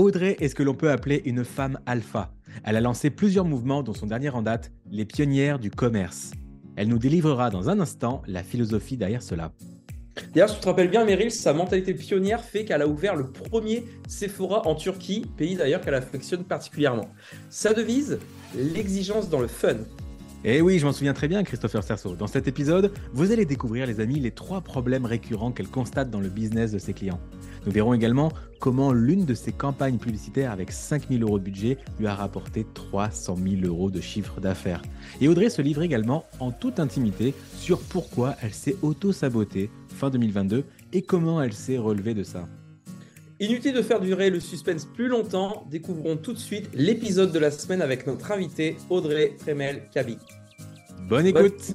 Audrey est ce que l'on peut appeler une femme alpha. Elle a lancé plusieurs mouvements dont son dernier en date, les pionnières du commerce. Elle nous délivrera dans un instant la philosophie derrière cela. D'ailleurs, si tu te rappelles bien, Meryl, sa mentalité pionnière fait qu'elle a ouvert le premier Sephora en Turquie, pays d'ailleurs qu'elle affectionne particulièrement. Sa devise, l'exigence dans le fun. Eh oui, je m'en souviens très bien, Christopher Cerceau. Dans cet épisode, vous allez découvrir, les amis, les trois problèmes récurrents qu'elle constate dans le business de ses clients. Nous verrons également comment l'une de ses campagnes publicitaires avec 5000 euros de budget lui a rapporté 300 000 euros de chiffre d'affaires. Et Audrey se livre également en toute intimité sur pourquoi elle s'est auto-sabotée fin 2022 et comment elle s'est relevée de ça. Inutile de faire durer le suspense plus longtemps, découvrons tout de suite l'épisode de la semaine avec notre invité Audrey Fremel-Kabi. Bonne écoute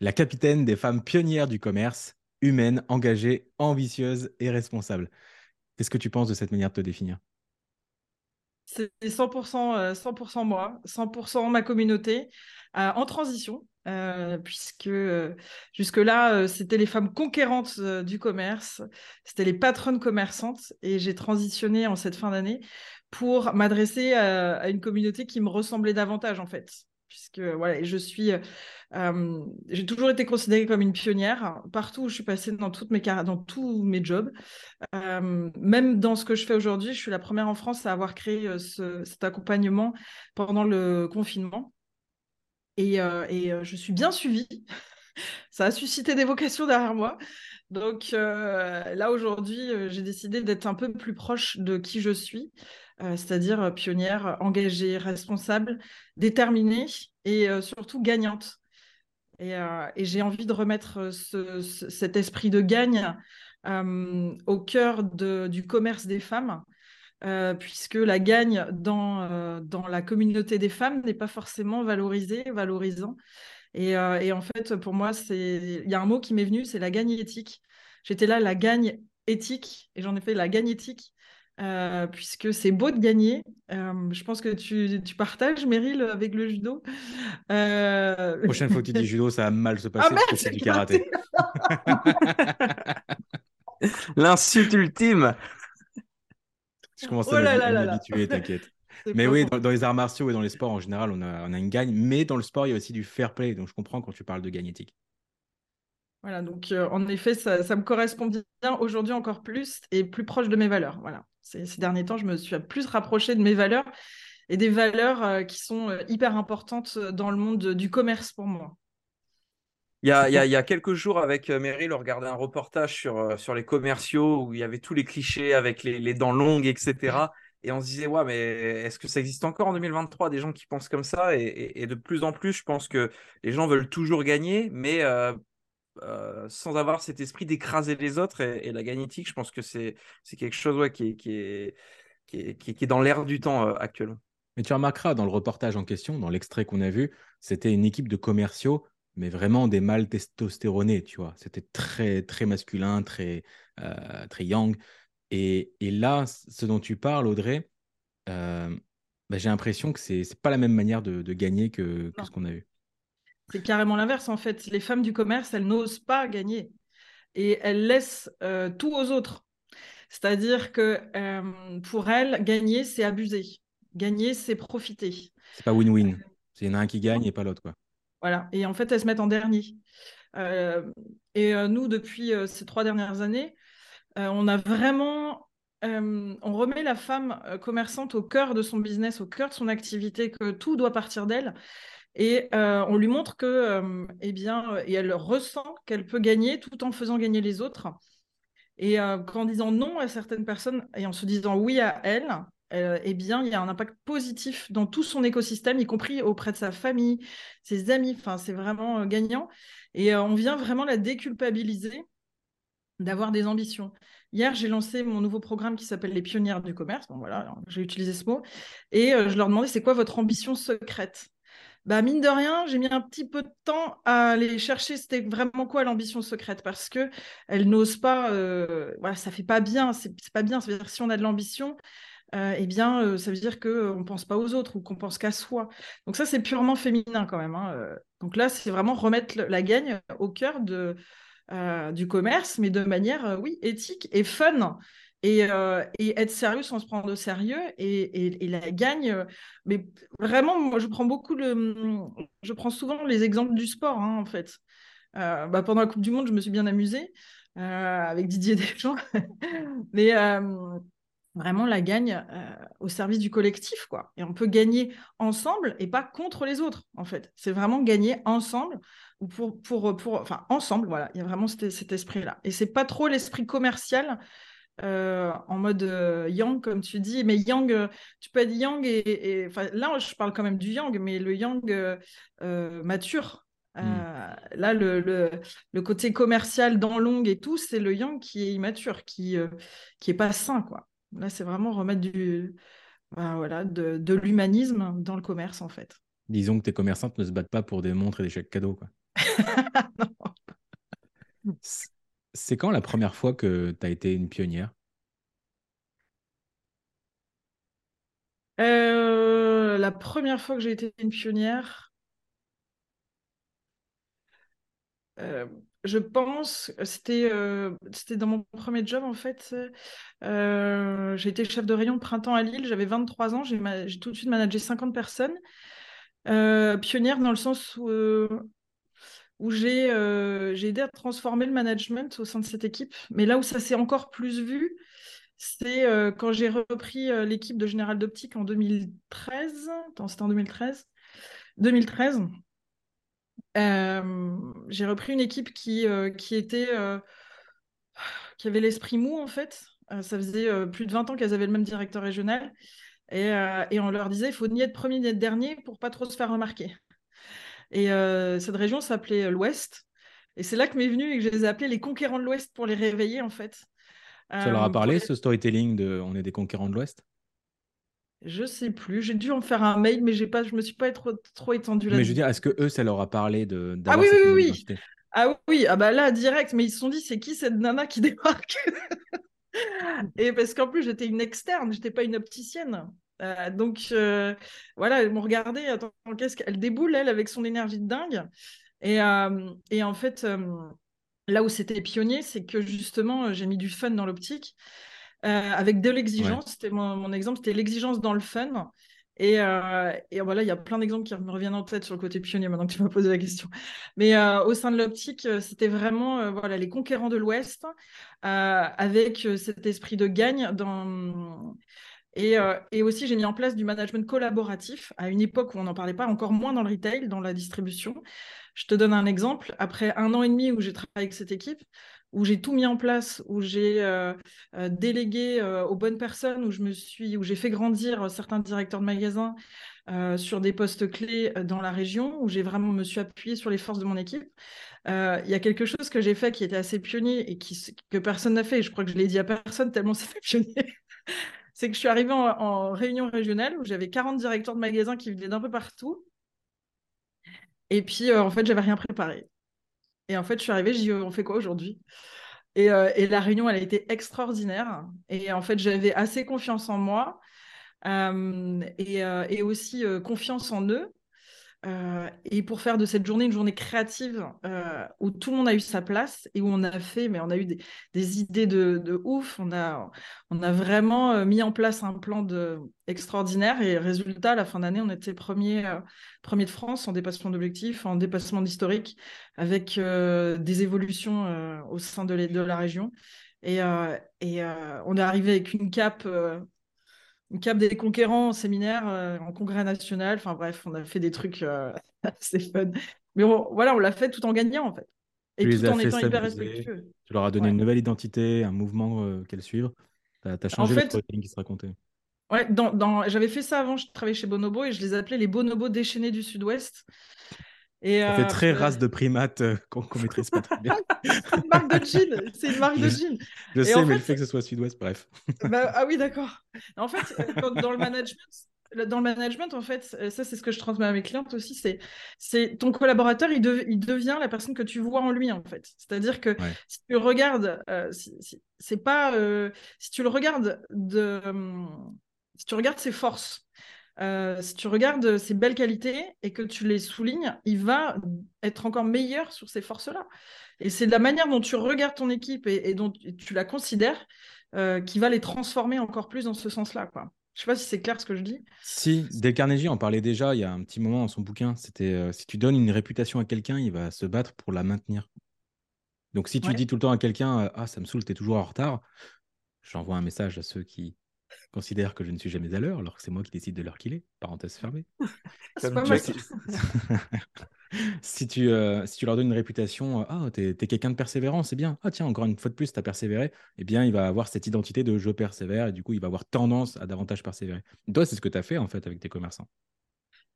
la capitaine des femmes pionnières du commerce, humaine, engagée, ambitieuse et responsable. Qu'est-ce que tu penses de cette manière de te définir? C'est 100%, 100 euh, moi, 100% ma communauté, euh, en transition, euh, puisque jusque-là, c'était les femmes conquérantes du commerce, c'était les patronnes commerçantes, et j'ai transitionné en cette fin d'année pour m'adresser à, une communauté qui me ressemblait davantage, en fait puisque voilà, je suis, euh, j'ai toujours été considérée comme une pionnière partout où je suis passée dans toutes mes dans tous mes jobs, euh, même dans ce que je fais aujourd'hui. Je suis la première en France à avoir créé euh, cet accompagnement pendant le confinement, et, et je suis bien suivie. Ça a suscité des vocations derrière moi. Donc là, aujourd'hui, j'ai décidé d'être un peu plus proche de qui je suis. Euh, c'est-à-dire euh, pionnière, engagée, responsable, déterminée et euh, surtout gagnante. Et, j'ai envie de remettre cet esprit de gagne au cœur du commerce des femmes, puisque la gagne dans, dans la communauté des femmes n'est pas forcément valorisée, valorisant. Et, et, en fait, pour moi, il y a un mot qui m'est venu, c'est la gagne éthique. J'étais là, la gagne éthique, et j'en ai fait la gagne éthique. Euh, puisque c'est beau de gagner. Euh, je pense que tu, tu, partages, Meryl, avec le judo. Euh... Prochaine fois que tu dis judo, ça va mal se passer ah, parce que c'est du karaté. L'insulte ultime. Je commence à oh m'habituer, t'inquiète. Mais oui, dans, les arts martiaux et dans les sports en général, on a, on a une gagne. Mais dans le sport, il y a aussi du fair play. Donc je comprends quand tu parles de gagne éthique. Voilà, donc euh, en effet, ça, ça, me correspond bien aujourd'hui encore plus et plus proche de mes valeurs. Voilà. Ces, derniers temps, je me suis plus rapprochée de mes valeurs et des valeurs euh, qui sont euh, hyper importantes dans le monde du commerce pour moi. Il y, a, il, y a, quelques jours, avec Meryl, on regardait un reportage sur, sur les commerciaux où il y avait tous les clichés avec les, les dents longues, etc. Et on se disait, ouais, mais est-ce que ça existe encore en 2023 des gens qui pensent comme ça? Et, et, de plus en plus, je pense que les gens veulent toujours gagner, mais euh, sans avoir cet esprit d'écraser les autres et, la gagnétique, je pense que c'est quelque chose ouais, qui, est, qui, est, qui, est, qui, est, dans l'air du temps euh, actuellement. Mais tu remarqueras dans le reportage en question, dans l'extrait qu'on a vu, c'était une équipe de commerciaux, mais vraiment des mâles testostéronés, tu vois. C'était très, très masculin, très, euh, très young. Et, et, là, ce dont tu parles, Audrey, bah, j'ai l'impression que c'est n'est pas la même manière de, de gagner que, que ce qu'on a vu. C'est carrément l'inverse en fait. Les femmes du commerce, elles n'osent pas gagner et elles laissent euh, tout aux autres. C'est-à-dire que euh, pour elles, gagner, c'est abuser. Gagner, c'est profiter. C'est pas win-win. C'est y en a un qui gagne et pas l'autre. quoi. Voilà. Et en fait, elles se mettent en dernier. Euh, et nous, depuis ces trois dernières années, on a vraiment on remet la femme commerçante au cœur de son business, au cœur de son activité, que tout doit partir d'elle. Et euh, on lui montre que, euh, eh bien, et elle ressent qu'elle peut gagner tout en faisant gagner les autres. Et euh, qu'en disant non à certaines personnes et en se disant oui à elle, eh bien, il y a un impact positif dans tout son écosystème, y compris auprès de sa famille, ses amis. Enfin, c'est vraiment gagnant. Et on vient vraiment la déculpabiliser d'avoir des ambitions. Hier, j'ai lancé mon nouveau programme qui s'appelle les pionnières du commerce. Bon, voilà, j'ai utilisé ce mot. Et je leur demandais, c'est quoi votre ambition secrète? Bah, mine de rien, j'ai mis un petit peu de temps à aller chercher c'était vraiment quoi l'ambition secrète parce que elle n'ose pas, euh, voilà, ça fait pas bien, c'est pas bien. Ça veut dire si on a de l'ambition, euh, eh bien, euh, ça veut dire qu'on ne pense pas aux autres ou qu'on pense qu'à soi. Donc ça, c'est purement féminin quand même. Hein, Donc là, c'est vraiment remettre la gagne au cœur du commerce, mais de manière, oui, éthique et fun. Euh, et, être sérieux sans se prendre au sérieux et, la gagne. Euh, mais vraiment, moi, je prends beaucoup je prends souvent les exemples du sport, hein, en fait. Euh, bah, pendant la Coupe du Monde, je me suis bien amusée avec Didier Deschamps, mais vraiment la gagne au service du collectif, quoi. Et on peut gagner ensemble et pas contre les autres, en fait. C'est vraiment gagner ensemble ou pour, pour, pour, enfin ensemble, voilà. Il y a vraiment cet, cet esprit-là. Et c'est pas trop l'esprit commercial. Euh, en mode euh, yang, comme tu dis. Mais yang, euh, tu peux être yang et, là, je parle quand même du yang, mais le yang mature. Hmm. Là, le, le, côté commercial dans long et tout, c'est le yang qui est immature, qui qui est pas sain, quoi. Là, c'est vraiment remettre du bah, voilà de, de l'humanisme dans le commerce, en fait. Disons que tes commerçantes ne se battent pas pour des montres et des chèques cadeaux, quoi. C'est quand la première fois que tu as été une pionnière? Euh, La première fois que j'ai été une pionnière, euh, je pense, c'était euh, c'était dans mon premier job en fait. j'ai été chef de rayon de printemps à Lille, j'avais 23 ans, j'ai tout de suite managé 50 personnes. pionnière dans le sens où où euh, j'ai aidé à transformer le management au sein de cette équipe. Mais là où ça s'est encore plus vu, c'est euh, quand j'ai repris euh, l'équipe de Général d'Optique en 2013. Attends, c'était en 2013. 2013. j'ai repris une équipe qui, qui était qui avait l'esprit mou en fait. ça faisait plus de 20 ans qu'elles avaient le même directeur régional. Et, et on leur disait il faut ni être premier ni être dernier pour pas trop se faire remarquer. Et euh, cette région s'appelait euh, l'Ouest. Et c'est là que m'est venu et que je les ai appelés les conquérants de l'Ouest pour les réveiller, en fait. Ça leur a euh, parlé, ce storytelling de On est des conquérants de l'Ouest? Je sais plus. J'ai dû en faire un mail, mais j'ai pas, je me suis pas trop, trop étendue là. Mais je veux dire, est-ce que eux, ça leur a parlé de Ah oui, oui, oui. Ah oui, ah bah là, direct. Mais ils se sont dit, c'est qui cette nana qui débarque? Et parce qu'en plus, j'étais une externe, j'étais pas une opticienne. Euh, donc euh, voilà, ils m'ont regardé, attends, qu'est-ce qu'elle déboule, elle, avec son énergie de dingue. Et, euh, et en fait, là où c'était pionnier, c'est que justement, j'ai mis du fun dans l'optique, avec de l'exigence. C'était mon, mon, exemple, c'était l'exigence dans le fun. Et, et, voilà, il y a plein d'exemples qui me reviennent en tête sur le côté pionnier maintenant que tu m'as posé la question. Mais au sein de l'optique, c'était vraiment voilà, les conquérants de l'Ouest, avec cet esprit de gagne dans euh, et, aussi, j'ai mis en place du management collaboratif à une époque où on n'en parlait pas, encore moins dans le retail, dans la distribution. Je te donne un exemple. Après un an et demi où j'ai travaillé avec cette équipe, où j'ai tout mis en place, où j'ai euh, euh, délégué aux bonnes personnes, où je me suis, où j'ai fait grandir certains directeurs de magasins sur des postes clés dans la région, où j'ai vraiment me suis appuyé sur les forces de mon équipe. Il y a quelque chose que j'ai fait qui était assez pionnier et qui, que personne n'a fait. Et je crois que je l'ai dit à personne tellement c'était pionnier c'est que je suis arrivée en, réunion régionale où j'avais 40 directeurs de magasins qui venaient d'un peu partout. Et puis, euh, en fait, j'avais rien préparé. Et en fait, je suis arrivée, j'ai dit, on fait quoi aujourd'hui? Euh, et, la réunion, elle a été extraordinaire. Et en fait, j'avais assez confiance en moi euh, et, aussi confiance en eux. Euh, et pour faire de cette journée une journée créative euh, où tout le monde a eu sa place et où on a fait, mais on a eu des, idées de, ouf, on a, vraiment euh, mis en place un plan extraordinaire et résultat, à la fin d'année, on était premier, de France en dépassement d'objectifs, en dépassement d'historique, avec des évolutions au sein de, la région. Et, on est arrivé avec une cape cap des conquérants en séminaire, euh, en congrès national. Enfin bref, on a fait des trucs euh, assez fun. Mais voilà, on l'a fait tout en gagnant en fait. Et tout en étant hyper respectueux. Tu leur as donné une nouvelle identité, un mouvement euh, qu'elles suivent. Tu as, changé le storytelling qui se racontait. Ouais, dans, J'avais fait ça avant, je travaillais chez Bonobo et je les appelais les Bonobos déchaînés du Sud-Ouest. Et, Ça fait euh, très euh, race de primate euh, qu'on qu'on maîtrise pas très bien. c'est une marque de jean. C'est une marque de Je- jean. Je sais, en mais fait- le fait que ce soit sud-ouest, bref. Bah, ah oui, d'accord. En fait, euh, dans, dans le management, dans le management, en fait, ça c'est ce que je transmets à mes clientes aussi, c'est, c'est ton collaborateur, il, dev- il devient la personne que tu vois en lui, en fait. C'est-à-dire que Ouais. si tu regardes, si, si- c'est pas, si tu le regardes de, hum, si tu regardes ses forces. Euh, si tu regardes ses belles qualités et que tu les soulignes, il va être encore meilleur sur ces forces-là. Et c'est de la manière dont tu regardes ton équipe et, et dont tu tu la considères euh, qui va les transformer encore plus dans ce sens-là. Quoi. Je sais pas si c'est clair ce que je dis. Si, Dale Carnegie en parlait déjà il y a un petit moment dans son bouquin. C'était euh, si tu donnes une réputation à quelqu'un, il va se battre pour la maintenir. Donc si tu Ouais. dis tout le temps à quelqu'un Ah, ça me saoule, t'es toujours en retard, j'envoie un message à ceux qui considèrent que je ne suis jamais à l'heure, alors que c'est moi qui décide de l'heure qu'il est. Parenthèse fermée. Comme dit. si, tu, euh, si tu leur donnes une réputation, euh, ah, t'es es, quelqu'un de persévérant, c'est bien. Ah, tiens, encore une fois de plus, t'as persévéré. Eh bien, il va avoir cette identité de je persévère et du coup, il va avoir tendance à davantage persévérer. Toi, c'est ce que tu as fait en fait avec tes commerçants.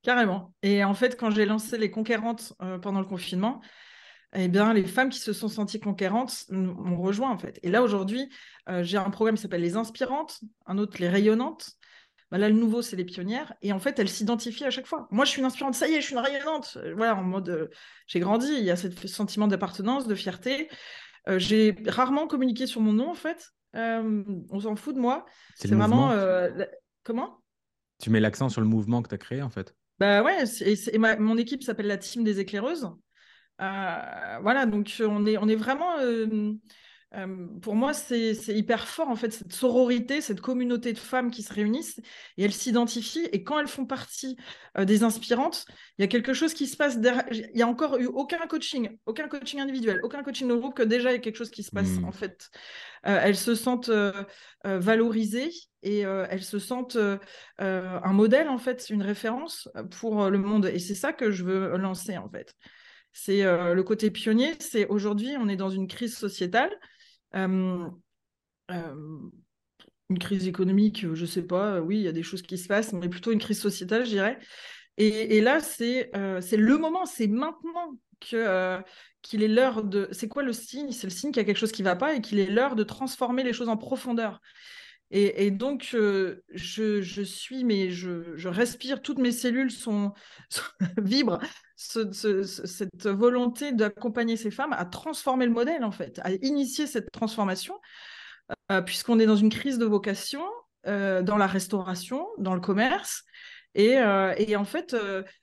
Carrément. Et en fait, quand j'ai lancé les conquérantes euh, pendant le confinement, eh bien, les femmes qui se sont senties conquérantes m'ont rejoint en fait. Et là, aujourd'hui, euh, j'ai un programme qui s'appelle Les Inspirantes, un autre Les Rayonnantes. Bah, là, le nouveau, c'est les pionnières. Et en fait, elles s'identifient à chaque fois. Moi, je suis une inspirante, ça y est, je suis une rayonnante. Euh, Voilà, en mode, euh, j'ai grandi, il y a ce sentiment d'appartenance, de fierté. Euh, j'ai rarement communiqué sur mon nom, en fait. On s'en fout de moi. C'est vraiment... la- Comment? Tu mets l'accent sur le mouvement que tu as créé en fait. Bah ouais, et c'est- et ma- mon équipe s'appelle la team des éclaireuses. Euh, voilà, donc on est, on est vraiment. euh, euh, pour moi, c'est hyper fort en fait, cette sororité, cette communauté de femmes qui se réunissent et elles s'identifient. Et quand elles font partie euh, des inspirantes, il y a quelque chose qui se passe derrière. Il n'y a encore eu aucun coaching, aucun coaching individuel, aucun coaching de groupe, que déjà il y a quelque chose qui se passe Mm. en fait. Euh, elles se sentent valorisées et elles se sentent un modèle en fait, une référence pour le monde. Et c'est ça que je veux lancer en fait. C'est euh, le côté pionnier. C'est aujourd'hui, on est dans une crise sociétale, euh, euh, une crise économique, je sais pas. Oui, il y a des choses qui se passent, mais plutôt une crise sociétale, je dirais. Et, là, c'est le moment, c'est maintenant que qu'il est l'heure de. C'est quoi le signe? C'est le signe qu'il y a quelque chose qui va pas et qu'il est l'heure de transformer les choses en profondeur. Et, donc, je, je suis, mais je, je respire, toutes mes cellules sont, sont- vibrent ce- ce- ce- cette volonté d'accompagner ces femmes à transformer le modèle, en fait, à initier cette transformation, euh, puisqu'on est dans une crise de vocation, euh, dans la restauration, dans le commerce. Et, euh, et en fait,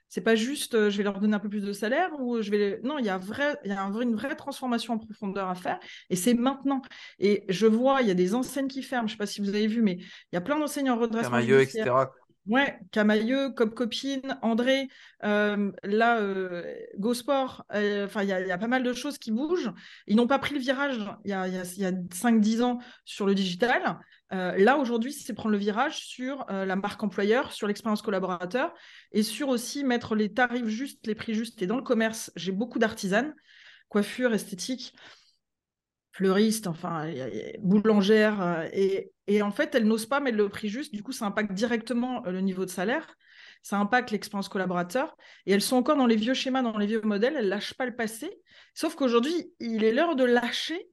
c'est pas juste je vais leur donner un peu plus de salaire ou je vais les... Non, il y a, vrai, il y a un vrai- une vraie transformation en profondeur à faire et c'est maintenant. Et je vois, il y a des enseignes qui ferment, je sais pas si vous avez vu, mais il y a plein d'enseignes en redressement Camailleux, etc. Ouais, Camailleux, Cop Copine, André, euh, là, euh, Go Sport, euh, il y, a- pas mal de choses qui bougent. Ils n'ont pas pris le virage il y a, il y a- il y a 5-10 ans sur le digital. Euh, là, aujourd'hui, c'est prendre le virage sur la marque employeur, sur l'expérience collaborateur et sur aussi mettre les tarifs justes, les prix justes. Et dans le commerce, j'ai beaucoup d'artisanes, coiffure, esthétique, fleuristes, enfin, boulangères. euh, et, en fait, elles n'osent pas mettre le prix juste. Du coup, ça impacte directement euh, le niveau de salaire. Ça impacte l'expérience collaborateur. Et elles sont encore dans les vieux schémas, dans les vieux modèles. Elles lâchent pas le passé. Sauf qu'aujourd'hui, il est l'heure de lâcher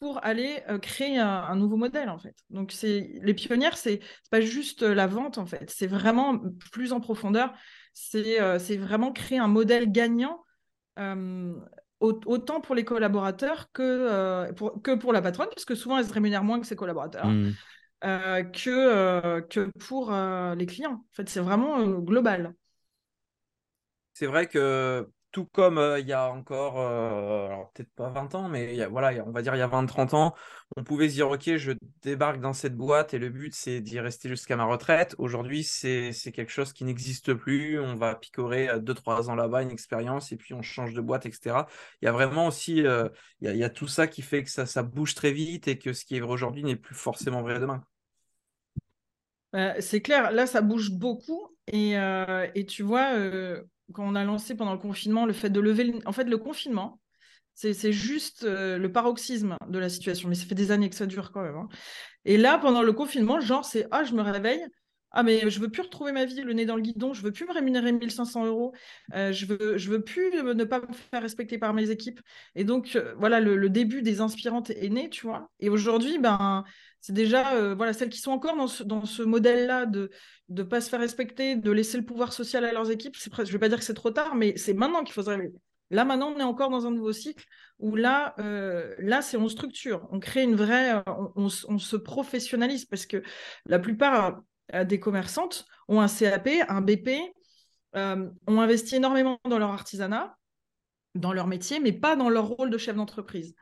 pour aller euh, créer un, nouveau modèle, en fait. Donc, c'est les pionnières, c'est pas juste la vente, en fait. C'est vraiment plus en profondeur. C'est euh, vraiment créer un modèle gagnant autant pour les collaborateurs que, euh, pour, que pour la patronne, puisque souvent elle se rémunère moins que ses collaborateurs, Mm. euh, que, euh, que pour euh, les clients. En fait, c'est vraiment euh, global. C'est vrai que tout comme il y a encore, peut-être pas 20 ans, mais voilà, on va dire il y a 20-30 ans, on pouvait se dire, OK, je débarque dans cette boîte et le but, c'est d'y rester jusqu'à ma retraite. Aujourd'hui, c'est quelque chose qui n'existe plus. On va picorer 2-3 ans là-bas, une expérience, et puis on change de boîte, etc. Il y a vraiment aussi, il y a, tout ça qui fait que ça, ça bouge très vite et que ce qui est vrai aujourd'hui n'est plus forcément vrai demain. Euh, c'est clair, là, ça bouge beaucoup. Et, et tu vois, quand on a lancé pendant le confinement le fait de lever... le- En fait, le confinement, c'est juste euh, le paroxysme de la situation. Mais ça fait des années que ça dure quand même. hein. Et là, pendant le confinement, genre, c'est « Ah, je me réveille. Ah mais je veux plus retrouver ma vie le nez dans le guidon, je veux plus me rémunérer 1500 euros, euh, je veux je veux plus ne pas me faire respecter par mes équipes. Et donc euh, voilà le, début des inspirantes est né, tu vois. Et aujourd'hui ben c'est déjà euh, voilà celles qui sont encore dans ce, dans ce modèle là de de pas se faire respecter, de laisser le pouvoir social à leurs équipes. C'est je vais pas dire que c'est trop tard, mais c'est maintenant qu'il réveiller. Là maintenant on est encore dans un nouveau cycle où là là c'est on structure, on crée une vraie, on, on se professionnalise parce que la plupart des commerçantes ont un CAP, un BP, euh, ont investi énormément dans leur artisanat, dans leur métier, mais pas dans leur rôle de chef d'entreprise.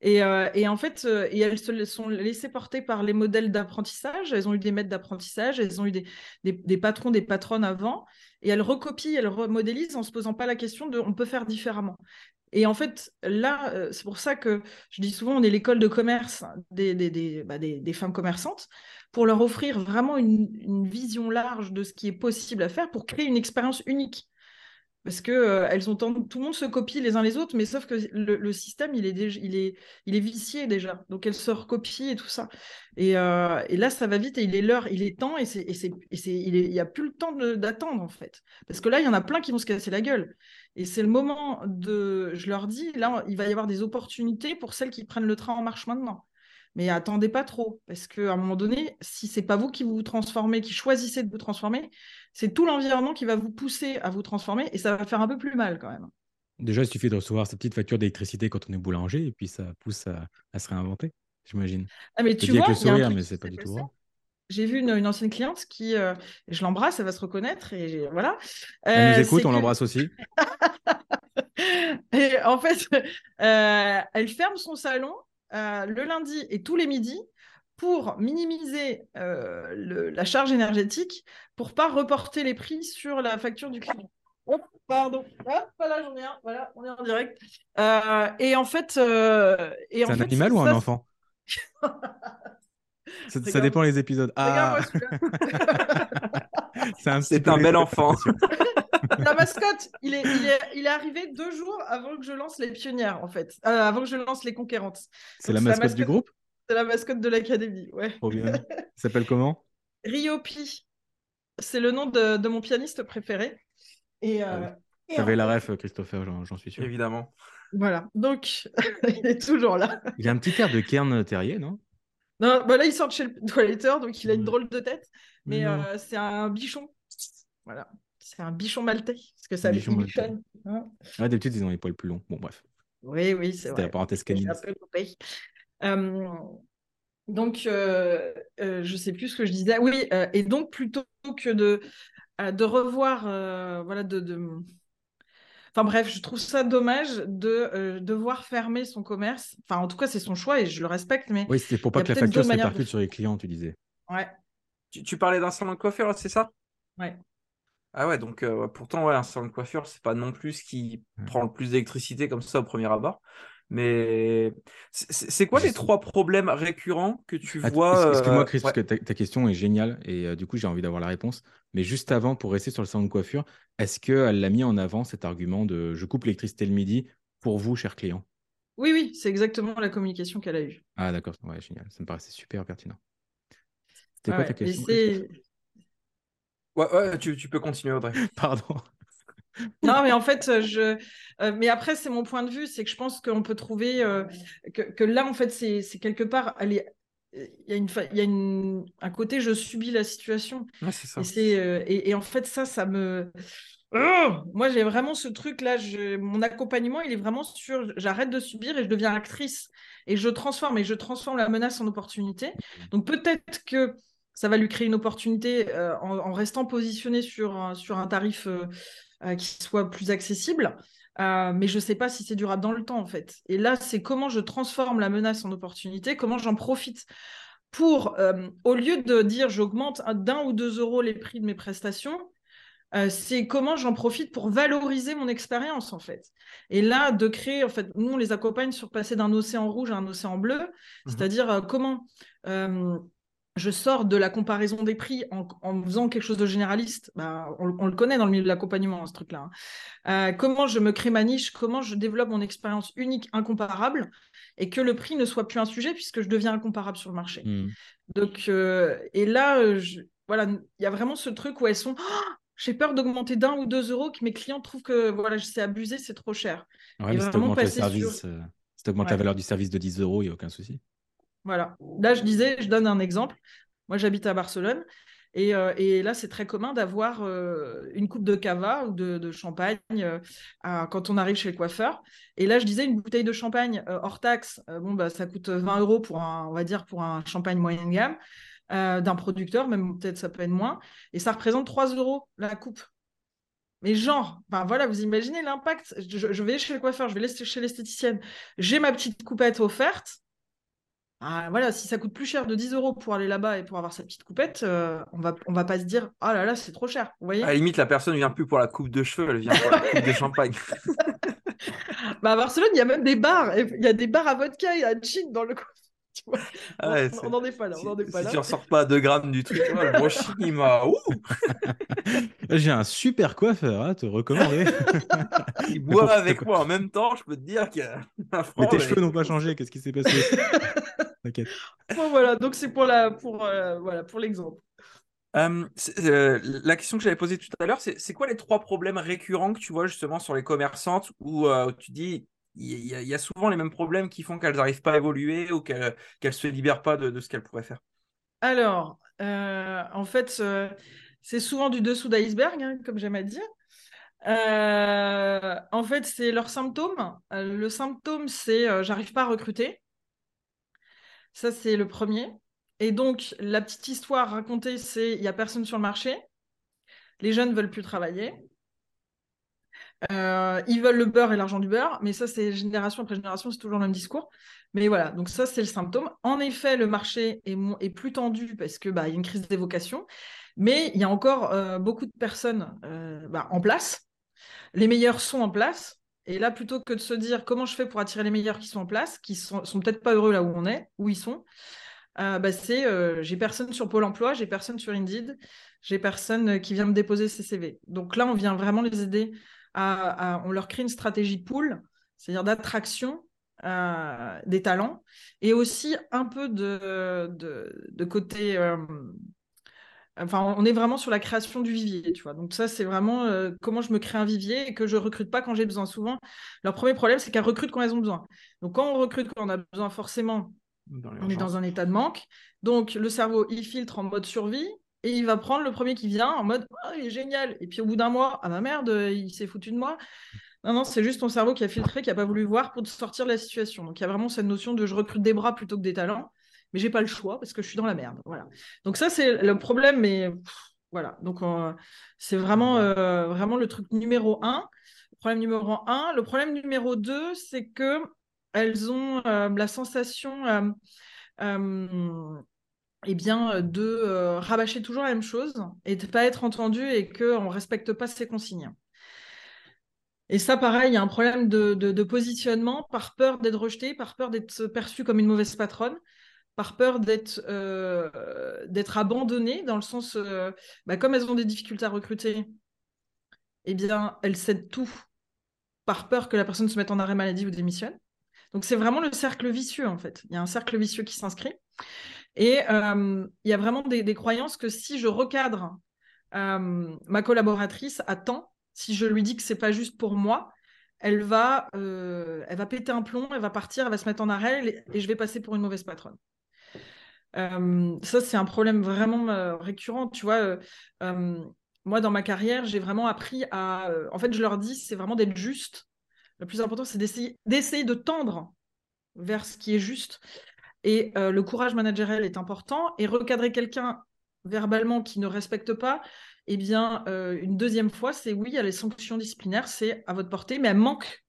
Et, euh, en fait, elles se sont laissées porter par les modèles d'apprentissage. Elles ont eu des maîtres d'apprentissage, elles ont eu des, des, patrons, des patronnes avant, et elles recopient, elles remodélisent en se posant pas la question de on peut faire différemment. Et en fait, là, euh, c'est pour ça que je dis souvent, on est l'école de commerce des, bah, femmes commerçantes, pour leur offrir vraiment une, vision large de ce qui est possible à faire pour créer une expérience unique parce que euh, elles tout le monde se copie les uns les autres, mais sauf que le, système il est, il, est, il est vicié déjà, donc elles se recopient et tout ça. Et, euh, là ça va vite et il est l'heure, il est temps et c'est, il n'y a plus le temps d'attendre en fait, parce que là il y en a plein qui vont se casser la gueule. Et c'est le moment de, je leur dis, là il va y avoir des opportunités pour celles qui prennent le train en marche maintenant. Mais attendez pas trop, parce qu'à un moment donné, si c'est pas vous qui vous transformez, qui choisissez de vous transformer, c'est tout l'environnement qui va vous pousser à vous transformer et ça va faire un peu plus mal quand même. Déjà, il suffit de recevoir sa petite facture d'électricité quand on est boulanger et puis ça pousse à, se réinventer, j'imagine. Ah, mais tu vois, le sourire, mais c'est pas du tout. J'ai vu une, ancienne cliente qui, euh, je l'embrasse, elle va se reconnaître et voilà. elle nous euh, écoute, on l'embrasse aussi. et en fait, euh, elle ferme son salon le lundi et tous les midis pour minimiser euh, la charge énergétique, pour pas reporter les prix sur la facture du client. Pardon. Hop, voilà, j'en ai un. Voilà, on est en direct. Euh, et en fait. Euh, c'est un animal ou un enfant? Ça, dépend les épisodes. Ah. c'est un, bel enfant. la mascotte, il est, il, est, il est arrivé deux jours avant que je lance les pionnières, en fait. avant que je lance les conquérantes. C'est la, mascotte du groupe? C'est la mascotte de l'académie, ouais. Trop bien. s'appelle comment? Ryopi. C'est le nom de, mon pianiste préféré. Et, euh, ah la ref, Christopher, j'en suis sûr. Évidemment. Voilà, donc il est toujours là. Il a un petit air de Kern Terrier, non? Non, bah là il sort de chez le toiletteur, donc il a une drôle de tête. Mais euh, c'est un bichon. Voilà. C'est un bichon maltais. Parce que ça bichon bichonne. Hein ouais, d'habitude, ils ont les poils plus longs. Bon, bref. Oui, oui, c'est vrai. C'était la parenthèse canine. Euh, donc, euh, euh, je sais plus ce que je disais. Oui, et donc plutôt que de, de revoir, voilà, de, Enfin bref, je trouve ça dommage de devoir fermer son commerce. Enfin, en tout cas, c'est son choix et je le respecte. Mais oui, c'est pour pas que la facture se répercute sur les clients, tu disais. Ouais. Tu, parlais d'un salon de coiffure, c'est ça? Ouais. Ah ouais, donc pourtant, ouais, un salon de coiffure, c'est pas non plus ce qui prend le plus d'électricité comme ça au premier abord. Mais c'est quoi les trois problèmes récurrents que tu vois Excuse-moi, euh, Chris, parce que ta, question est géniale et euh, du coup, j'ai envie d'avoir la réponse. Mais juste avant, pour rester sur le salon de coiffure, est-ce qu'elle l'a mis en avant cet argument de je coupe l'électricité le midi pour vous, chers clients Oui, oui, c'est exactement la communication qu'elle a eue. Ah, d'accord, ouais, génial. Ça me paraissait super pertinent. C'était quoi ta question Ouais, ouais tu, tu peux continuer, Audrey. Pardon non, mais en fait, euh, je. Euh, mais après, c'est mon point de vue, c'est que je pense qu'on peut trouver euh, que, là, en fait, c'est quelque part, il y a, une, il y a une, un côté, je subis la situation. c'est ça. Et, et, en fait, ça, ça me. Oh moi, j'ai vraiment ce truc-là. Mon accompagnement, il est vraiment sur j'arrête de subir et je deviens actrice. Et je transforme, et je transforme la menace en opportunité. Donc, peut-être que ça va lui créer une opportunité en, restant positionné sur, sur un tarif euh, qui soit plus accessible. Euh, mais je ne sais pas si c'est durable dans le temps, en fait. Et là, c'est comment je transforme la menace en opportunité, comment j'en profite pour, euh, au lieu de dire j'augmente d'un ou deux euros les prix de mes prestations, c'est comment j'en profite pour valoriser mon expérience, en fait. Et là, de créer, en fait, nous, on les accompagne sur passer d'un océan rouge à un océan bleu, mmh c'est-à-dire comment je sors de la comparaison des prix en, faisant quelque chose de généraliste. Bah, on, le connaît dans le milieu de l'accompagnement, ce truc-là. Hein. Euh, comment je me crée ma niche, comment je développe mon expérience unique, incomparable, et que le prix ne soit plus un sujet puisque je deviens incomparable sur le marché. Hmm. Donc, euh, et là, voilà, il y a vraiment ce truc où elles sont. Oh, j'ai peur d'augmenter d'un ou deux euros, que mes clients trouvent que voilà, c'est abusé, c'est trop cher. Ouais, mais si tu augmentes, euh, la valeur du service de 10 euros, il n'y a aucun souci. Voilà. Là, je disais, je donne un exemple. Moi, j'habite à Barcelone. Et, euh, là, c'est très commun d'avoir euh, une coupe de cava ou de, champagne quand on arrive chez le coiffeur. Et là, je disais, une bouteille de champagne hors taxe, bon, bah, ça coûte 20 euros pour un, va dire, pour un champagne moyenne gamme. Euh, d'un producteur, même peut-être ça peut être moins, et ça représente 3 euros la coupe. Mais genre, ben voilà, vous imaginez l'impact. Je, vais chez le coiffeur, je vais chez l'esthéticienne, j'ai ma petite coupette offerte. Ah, voilà, si ça coûte plus cher de 10 euros pour aller là-bas et pour avoir sa petite coupette, euh, on va on va pas se dire ah là là c'est trop cher. Vous voyez? À la limite, la personne vient plus pour la coupe de cheveux, elle vient pour la coupe de champagne. bah à Barcelone, il y a même des bars, il y a des bars à vodka et à gin dans le coin. Ah on n'en est pas là. On est pas si, tu ne ressors pas à 2 grammes du truc, le brushing, il m'a. J'ai un super coiffeur à te recommander. il boit avec moi en même temps, je peux te dire que. Mais tes cheveux n'ont pas changé, qu'est-ce qui s'est passé? T'inquiète. Bon, voilà, donc c'est pour la pour euh, voilà pour l'exemple. Euh, la question que j'avais posée tout à l'heure, c'est quoi les trois problèmes récurrents que tu vois justement sur les commerçantes où euh, tu dis il y, a souvent les mêmes problèmes qui font qu'elles n'arrivent pas à évoluer ou qu'elles ne se libèrent pas de, ce qu'elles pourraient faire Alors, euh, en fait, euh, c'est souvent du dessous d'iceberg, hein, comme j'aime à dire. Euh, en fait, c'est leur symptôme. le symptôme, c'est j'arrive pas à recruter. Ça, c'est le premier. Et donc, la petite histoire racontée, c'est il n'y a personne sur le marché. Les jeunes ne veulent plus travailler. Euh, ils veulent le beurre et l'argent du beurre, mais ça, c'est génération après génération, c'est toujours le même discours. Mais voilà, donc ça, c'est le symptôme. En effet, le marché est, plus tendu parce qu'il bah, y a une crise des vocations, mais il y a encore euh, beaucoup de personnes euh, bah, en place. Les meilleurs sont en place. Et là, plutôt que de se dire comment je fais pour attirer les meilleurs qui sont en place, qui sont, sont peut-être pas heureux là où on est, où ils sont, bah, c'est j'ai personne sur Pôle emploi, j'ai personne sur Indeed, j'ai personne qui vient me déposer ses CV. Donc là, on vient vraiment les aider on leur crée une stratégie pool, c'est-à-dire d'attraction euh, des talents, et aussi un peu de, de, côté. Euh, enfin, on est vraiment sur la création du vivier, tu vois. Donc ça, c'est vraiment euh, comment je me crée un vivier et que je recrute pas quand j'ai besoin. Souvent, leur premier problème, c'est qu'elles recrutent quand elles ont besoin. Donc quand on recrute quand on a besoin, forcément, on est dans un état de manque. Donc le cerveau, il filtre en mode survie et il va prendre le premier qui vient en mode oh, il est génial. Et puis au bout d'un mois, ah ma merde, il s'est foutu de moi. Non, non, c'est juste ton cerveau qui a filtré, qui n'a pas voulu voir pour te sortir de la situation. Donc il y a vraiment cette notion de je recrute des bras plutôt que des talents, mais j'ai pas le choix parce que je suis dans la merde. Voilà. Donc ça, c'est le problème, mais voilà. Donc c'est vraiment, euh, vraiment le truc numéro un. Le problème numéro un. Le problème numéro deux, c'est que elles ont euh, la sensation. Euh, eh bien, euh, de euh, rabâcher toujours la même chose et de ne pas être entendu et qu'on ne respecte pas ses consignes. Et ça, pareil, il y a un problème de, positionnement par peur d'être rejeté, par peur d'être perçu comme une mauvaise patronne, par peur d'être euh, abandonnée, dans le sens, bah, comme elles ont des difficultés à recruter, eh bien, elles cèdent tout par peur que la personne se mette en arrêt maladie ou démissionne. Donc, c'est vraiment le cercle vicieux, en fait. Il y a un cercle vicieux qui s'inscrit. Et euh, il y a vraiment des, croyances que si je recadre euh, ma collaboratrice à temps, si je lui dis que c'est pas juste pour moi, elle va, euh, elle va péter un plomb, elle va partir, elle va se mettre en arrêt et, je vais passer pour une mauvaise patronne. ça, c'est un problème vraiment récurrent. Tu vois, moi, dans ma carrière, j'ai vraiment appris à. en fait, je leur dis, c'est vraiment d'être juste. Le plus important, c'est d'essayer de tendre vers ce qui est juste. Et euh, le courage managériel est important. Et recadrer quelqu'un verbalement qui ne respecte pas, eh bien, euh, une deuxième fois, c'est oui, il y a les sanctions disciplinaires, c'est à votre portée, mais elles manquent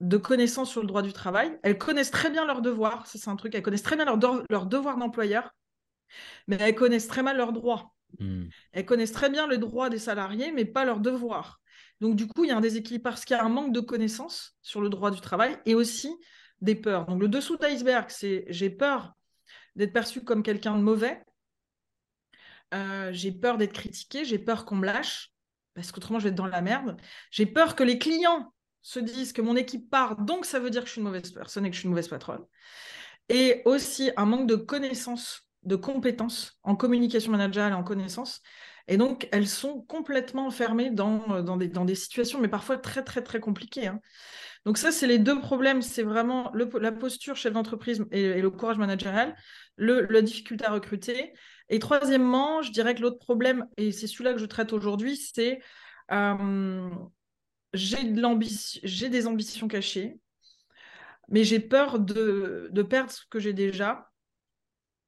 de connaissances sur le droit du travail. Elles connaissent très bien leurs devoirs, ça c'est un truc, elles connaissent très bien leurs leur devoirs d'employeur, mais elles connaissent très mal leurs droits. Hmm. Elles connaissent très bien les droits des salariés, mais pas leurs devoirs. Donc du coup, il y a un déséquilibre parce qu'il y a un manque de connaissances sur le droit du travail et aussi des peurs. Donc le dessous d'iceberg, c'est j'ai peur d'être perçu comme quelqu'un de mauvais, euh, j'ai peur d'être critiqué, j'ai peur qu'on me lâche, parce qu'autrement je vais être dans la merde. J'ai peur que les clients se disent que mon équipe part, donc ça veut dire que je suis une mauvaise personne et que je suis une mauvaise patronne. Et aussi un manque de connaissances de compétences en communication managériale et en connaissances. Et donc, elles sont complètement enfermées dans, dans des situations, mais parfois très, très, très compliquées. Hein. Donc ça, c'est les deux problèmes. C'est vraiment la posture chef d'entreprise et, le courage managérial, le, la difficulté à recruter. Et troisièmement, je dirais que l'autre problème, et c'est celui-là que je traite aujourd'hui, c'est euh, j'ai de des ambitions cachées, mais j'ai peur de, perdre ce que j'ai déjà.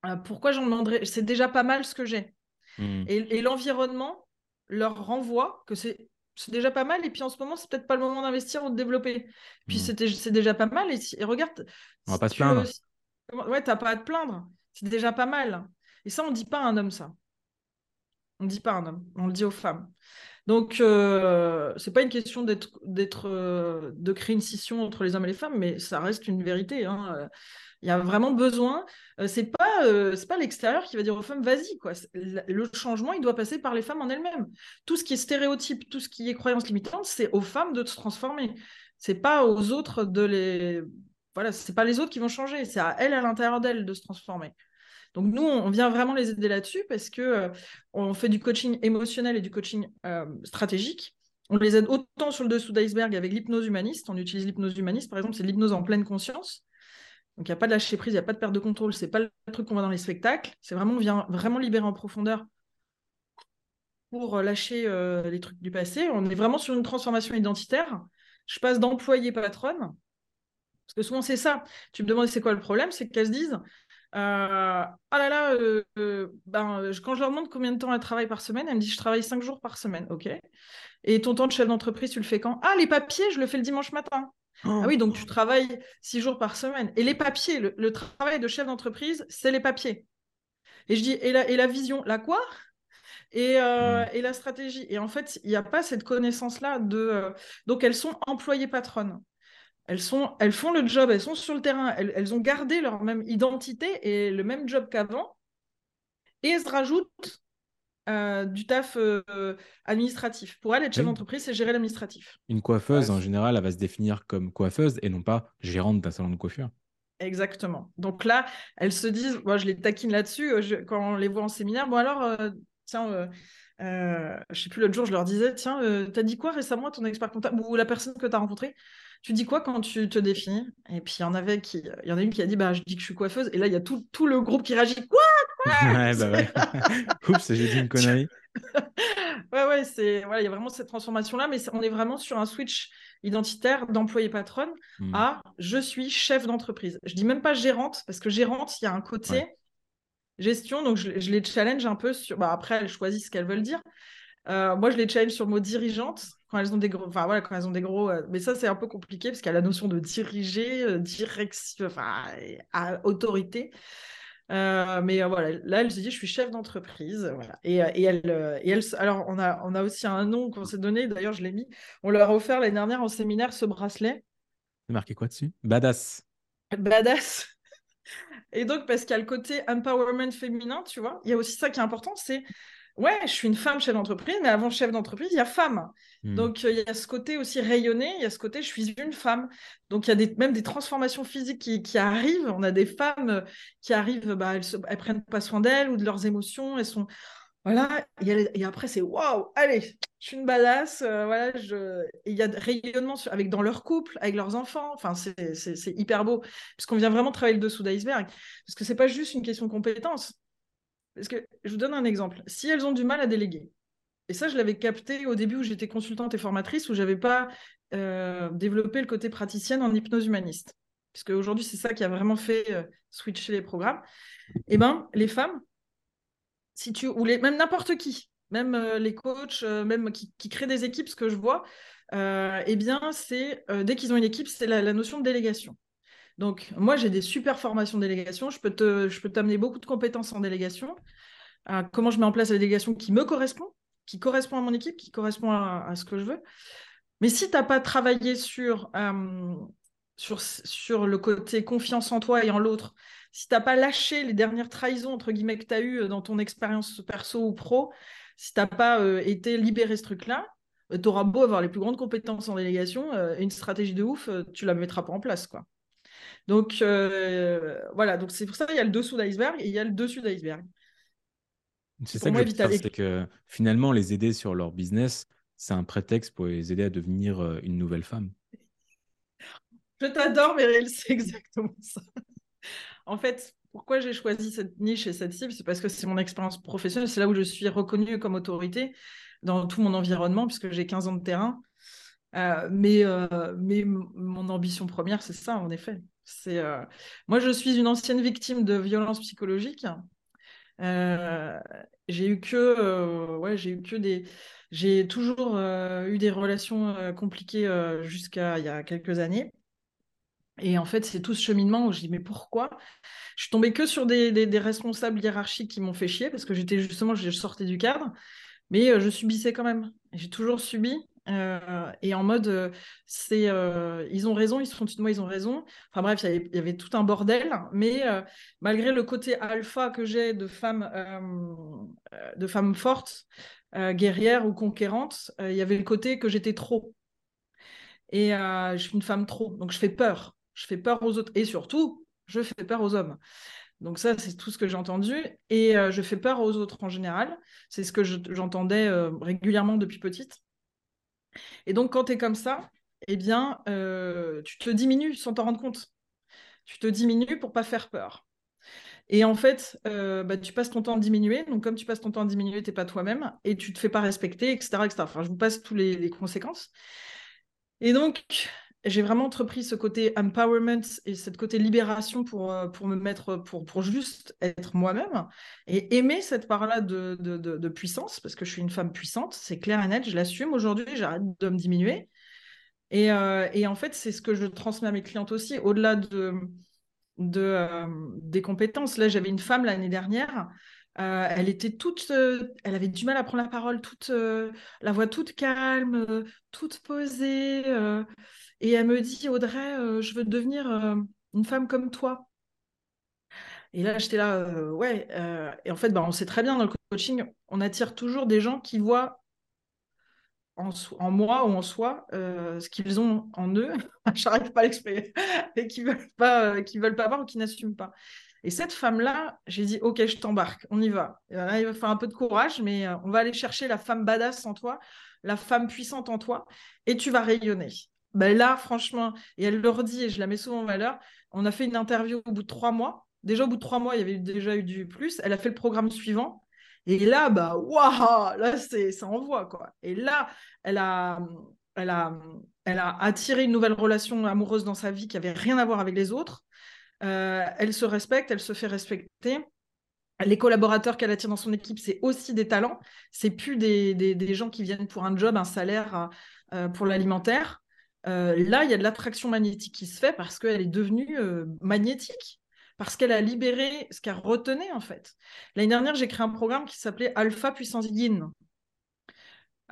Euh, pourquoi j'en demanderais? C'est déjà pas mal ce que j'ai. Mmh. Et, et l'environnement leur renvoie que c'est c'est déjà pas mal. Et puis en ce moment, c'est peut-être pas le moment d'investir ou de développer. Puis hmm. c'est déjà pas mal. Et, regarde. On va pas se plaindre. Ouais, t'as pas à te plaindre. C'est déjà pas mal. Et ça, on dit pas à un homme ça. On dit pas à un homme. On le dit aux femmes. Donc, euh, c'est pas une question d'être, d'être, euh, de créer une scission entre les hommes et les femmes, mais ça reste une vérité. Hein. Il y a vraiment besoin. Euh, c'est pas euh, c'est pas l'extérieur qui va dire aux femmes vas-y quoi. Le changement il doit passer par les femmes en elles-mêmes. Tout ce qui est stéréotype, tout ce qui est croyance limitante, c'est aux femmes de se transformer. C'est pas aux autres de les voilà, c'est pas les autres qui vont changer. C'est à elles à l'intérieur d'elles de se transformer. Donc nous, on vient vraiment les aider là-dessus parce que euh, on fait du coaching émotionnel et du coaching stratégique. On les aide autant sur le dessous d'iceberg avec l'hypnose humaniste. On utilise l'hypnose humaniste, par exemple, c'est l'hypnose en pleine conscience. Donc il n'y a pas de lâcher prise, il n'y a pas de perte de contrôle, c'est pas le truc qu'on voit dans les spectacles. C'est vraiment, on vient vraiment libérer en profondeur pour euh, lâcher euh, les trucs du passé. On est vraiment sur une transformation identitaire. Je passe d'employé patronne, parce que souvent c'est ça. Tu me demandes c'est quoi le problème, c'est qu'elles se disent euh, ah là là, ben, quand je leur demande combien de temps elles travaillent par semaine, elles me disent je travaille cinq jours par semaine, ok. Et ton temps de chef d'entreprise, tu le fais quand? Ah, les papiers, je le fais le dimanche matin. Ah oui, donc tu travailles six jours par semaine. Et les papiers, le, travail de chef d'entreprise, c'est les papiers. Et je dis, et la, et la vision, la quoi? Et, euh, hmm. et, la stratégie. Et en fait, il n'y a pas cette connaissance-là de. Euh, donc, elles sont employées patronnes. Elles, sont, elles font le job, elles sont sur le terrain, elles, elles ont gardé leur même identité et le même job qu'avant. Et elles se rajoutent euh, du taf euh, administratif. Pour elle, être chef d'entreprise, c'est gérer l'administratif. Une coiffeuse, en général, elle va se définir comme coiffeuse et non pas gérante d'un salon de coiffure. Exactement. Donc là, elles se disent, moi je les taquine là-dessus, euh, quand on les voit en séminaire, bon alors, tiens, je sais plus, l'autre jour, je leur disais, tiens, t'as dit quoi récemment ton expert comptable ou la personne que tu as rencontrée? Tu dis quoi quand tu te définis? Et puis il y en avait qui, il y en a une qui a dit bah je dis que je suis coiffeuse et là il y a tout, tout le groupe qui réagit quoi? Ouais, bah ouais. Oups, j'ai dit une connerie. ouais, ouais, c'est voilà, il y a vraiment cette transformation là, mais on est vraiment sur un switch identitaire d'employé patronne hmm. à je suis chef d'entreprise. Je dis même pas gérante parce que gérante, il y a un côté gestion, donc je, les challenge un peu sur. Bah, après, elles choisissent ce qu'elles veulent dire. Euh, moi, je les challenge sur le mot dirigeante quand elles ont des gros. Enfin voilà, quand elles ont des gros. Euh, mais ça, c'est un peu compliqué parce qu'il y a la notion de diriger, euh, direction, enfin autorité. Euh, mais euh, voilà, là, elle se dit, je suis chef d'entreprise. Voilà. Et, euh, et, elle, et elle, alors, on a, on a aussi un nom qu'on s'est donné, d'ailleurs, je l'ai mis. On leur a offert l'année dernière en séminaire ce bracelet. C'est marqué quoi dessus? Badass. Badass. Et donc, parce qu'il y a le côté empowerment féminin, tu vois, il y a aussi ça qui est important, c'est ouais, je suis une femme chef d'entreprise, mais avant chef d'entreprise, il y a femme. Hmm. Donc, euh, il y a ce côté aussi rayonné, il y a ce côté, je suis une femme. Donc, il y a des, même des transformations physiques qui, arrivent. On a des femmes euh, qui arrivent, bah, elles, ne prennent pas soin d'elles ou de leurs émotions, elles sont. Voilà, et, après, c'est waouh, allez, je suis une badass. Euh, voilà, je... il y a rayonnement avec, dans leur couple, avec leurs enfants. Enfin, c'est hyper beau, puisqu'on vient vraiment travailler le dessous d'iceberg. Parce que c'est pas juste une question de compétence parce que je vous donne un exemple. Si elles ont du mal à déléguer, et ça, je l'avais capté au début où j'étais consultante et formatrice, où je n'avais pas euh, développé le côté praticienne en hypnose humaniste. Puisque aujourd'hui, c'est ça qui a vraiment fait euh, switcher les programmes. Eh bien, les femmes, ou même n'importe qui, même euh, les coachs, même qui, créent des équipes, ce que je vois, eh bien, c'est dès qu'ils ont une équipe, c'est la, notion de délégation. Donc, moi, j'ai des super formations délégation. Je peux, te, peux t'amener beaucoup de compétences en délégation. comment je mets en place la délégation qui me correspond, qui correspond à mon équipe, qui correspond à, ce que je veux. Mais si tu n'as pas travaillé sur, euh, sur, le côté confiance en toi et en l'autre, si tu n'as pas lâché les dernières trahisons, entre guillemets, que tu as eues euh, dans ton expérience perso ou pro, si tu n'as pas euh, été libéré ce truc-là, tu auras beau avoir les plus grandes compétences en délégation, une stratégie de ouf, tu la mettras pas en place. quoi. Donc voilà, donc c'est pour ça qu'il y a le dessous d'iceberg et il y a le dessus d'iceberg. C'est ça que je c'est que finalement, les aider sur leur business, c'est un prétexte pour les aider à devenir une nouvelle femme. Je t'adore, Meryl, c'est exactement ça. en fait, pourquoi j'ai choisi cette niche et cette cible C'est parce que c'est mon expérience professionnelle, c'est là où je suis reconnue comme autorité dans tout mon environnement, puisque j'ai 15 ans de terrain. Euh, mais, euh, mais mon ambition première, c'est ça, en effet. C'est euh, Moi, je suis une ancienne victime de violences psychologiques. j'ai eu que, ouais, j'ai eu que des, j'ai toujours eu des relations compliquées jusqu'à il y a quelques années. Et en fait, c'est tout ce cheminement où je dis mais pourquoi? Je suis tombée que sur des, des, responsables hiérarchiques qui m'ont fait chier parce que j'étais justement, je sortais du cadre, mais je subissais quand même. J'ai toujours subi. Euh, et en mode, euh, c'est, euh, ils ont raison, ils se font de moi, ils ont raison. Enfin bref, il y, avait, tout un bordel, mais malgré le côté alpha que j'ai de femme, de femme forte, guerrière ou conquérante, il y avait le côté que j'étais trop. Et je suis une femme trop, donc je fais peur. Je fais peur aux autres. Et surtout, je fais peur aux hommes. Donc ça, c'est tout ce que j'ai entendu. Et je fais peur aux autres en général. C'est ce que j'entendais régulièrement depuis petite. Et donc, quand tu es comme ça, eh bien, euh, tu te diminues sans t'en rendre compte. Tu te diminues pour pas faire peur. Et en fait, euh, bah, tu passes ton temps à diminuer. Donc, comme tu passes ton temps à diminuer, tu n'es pas toi-même et tu te fais pas respecter, etc., etc. Enfin, je vous passe tous les, les conséquences. Et donc, j'ai vraiment entrepris ce côté empowerment et cette côté libération pour, euh, pour me mettre, pour, pour juste être moi-même et aimer cette part-là de, de, de, puissance, parce que je suis une femme puissante, c'est clair et net, je l'assume aujourd'hui, j'arrête de me diminuer. Et, euh, et en fait, c'est ce que je transmets à mes clientes aussi, au-delà de, de, euh, des compétences. Là, j'avais une femme l'année dernière, elle était toute, elle avait du mal à prendre la parole, toute, la voix toute calme, toute posée. Et elle me dit, Audrey, euh, je veux devenir euh, une femme comme toi. Et là, j'étais là, euh, ouais. et en fait, bah, on sait très bien dans le coaching, on attire toujours des gens qui voient en, moi ou en soi ce qu'ils ont en eux. J'arrive pas à l'exprimer. et qui veulent pas, qui veulent pas voir ou qui n'assument pas. Et cette femme-là, j'ai dit, OK, je t'embarque, on y va. il va faire un peu de courage, mais on va aller chercher la femme badass en toi, la femme puissante en toi, et tu vas rayonner. Ben là, franchement, et elle leur dit, et je la mets souvent en valeur, on a fait une interview au bout de trois mois. Déjà, au bout de trois mois, il y avait déjà eu du plus. Elle a fait le programme suivant. Et là, bah, waouh, là, c'est, ça envoie, quoi. Et là, elle a, elle, a, attiré une nouvelle relation amoureuse dans sa vie qui avait rien à voir avec les autres. Euh, elle se respecte, elle se fait respecter. Les collaborateurs qu'elle attire dans son équipe, c'est aussi des talents. C'est plus des, des, gens qui viennent pour un job, un salaire euh, pour l'alimentaire. Euh, là, il y a de l'attraction magnétique qui se fait parce qu'elle est devenue euh, magnétique, parce qu'elle a libéré ce qu'elle retenait en fait. L'année dernière, j'ai créé un programme qui s'appelait Alpha Puissance Yin.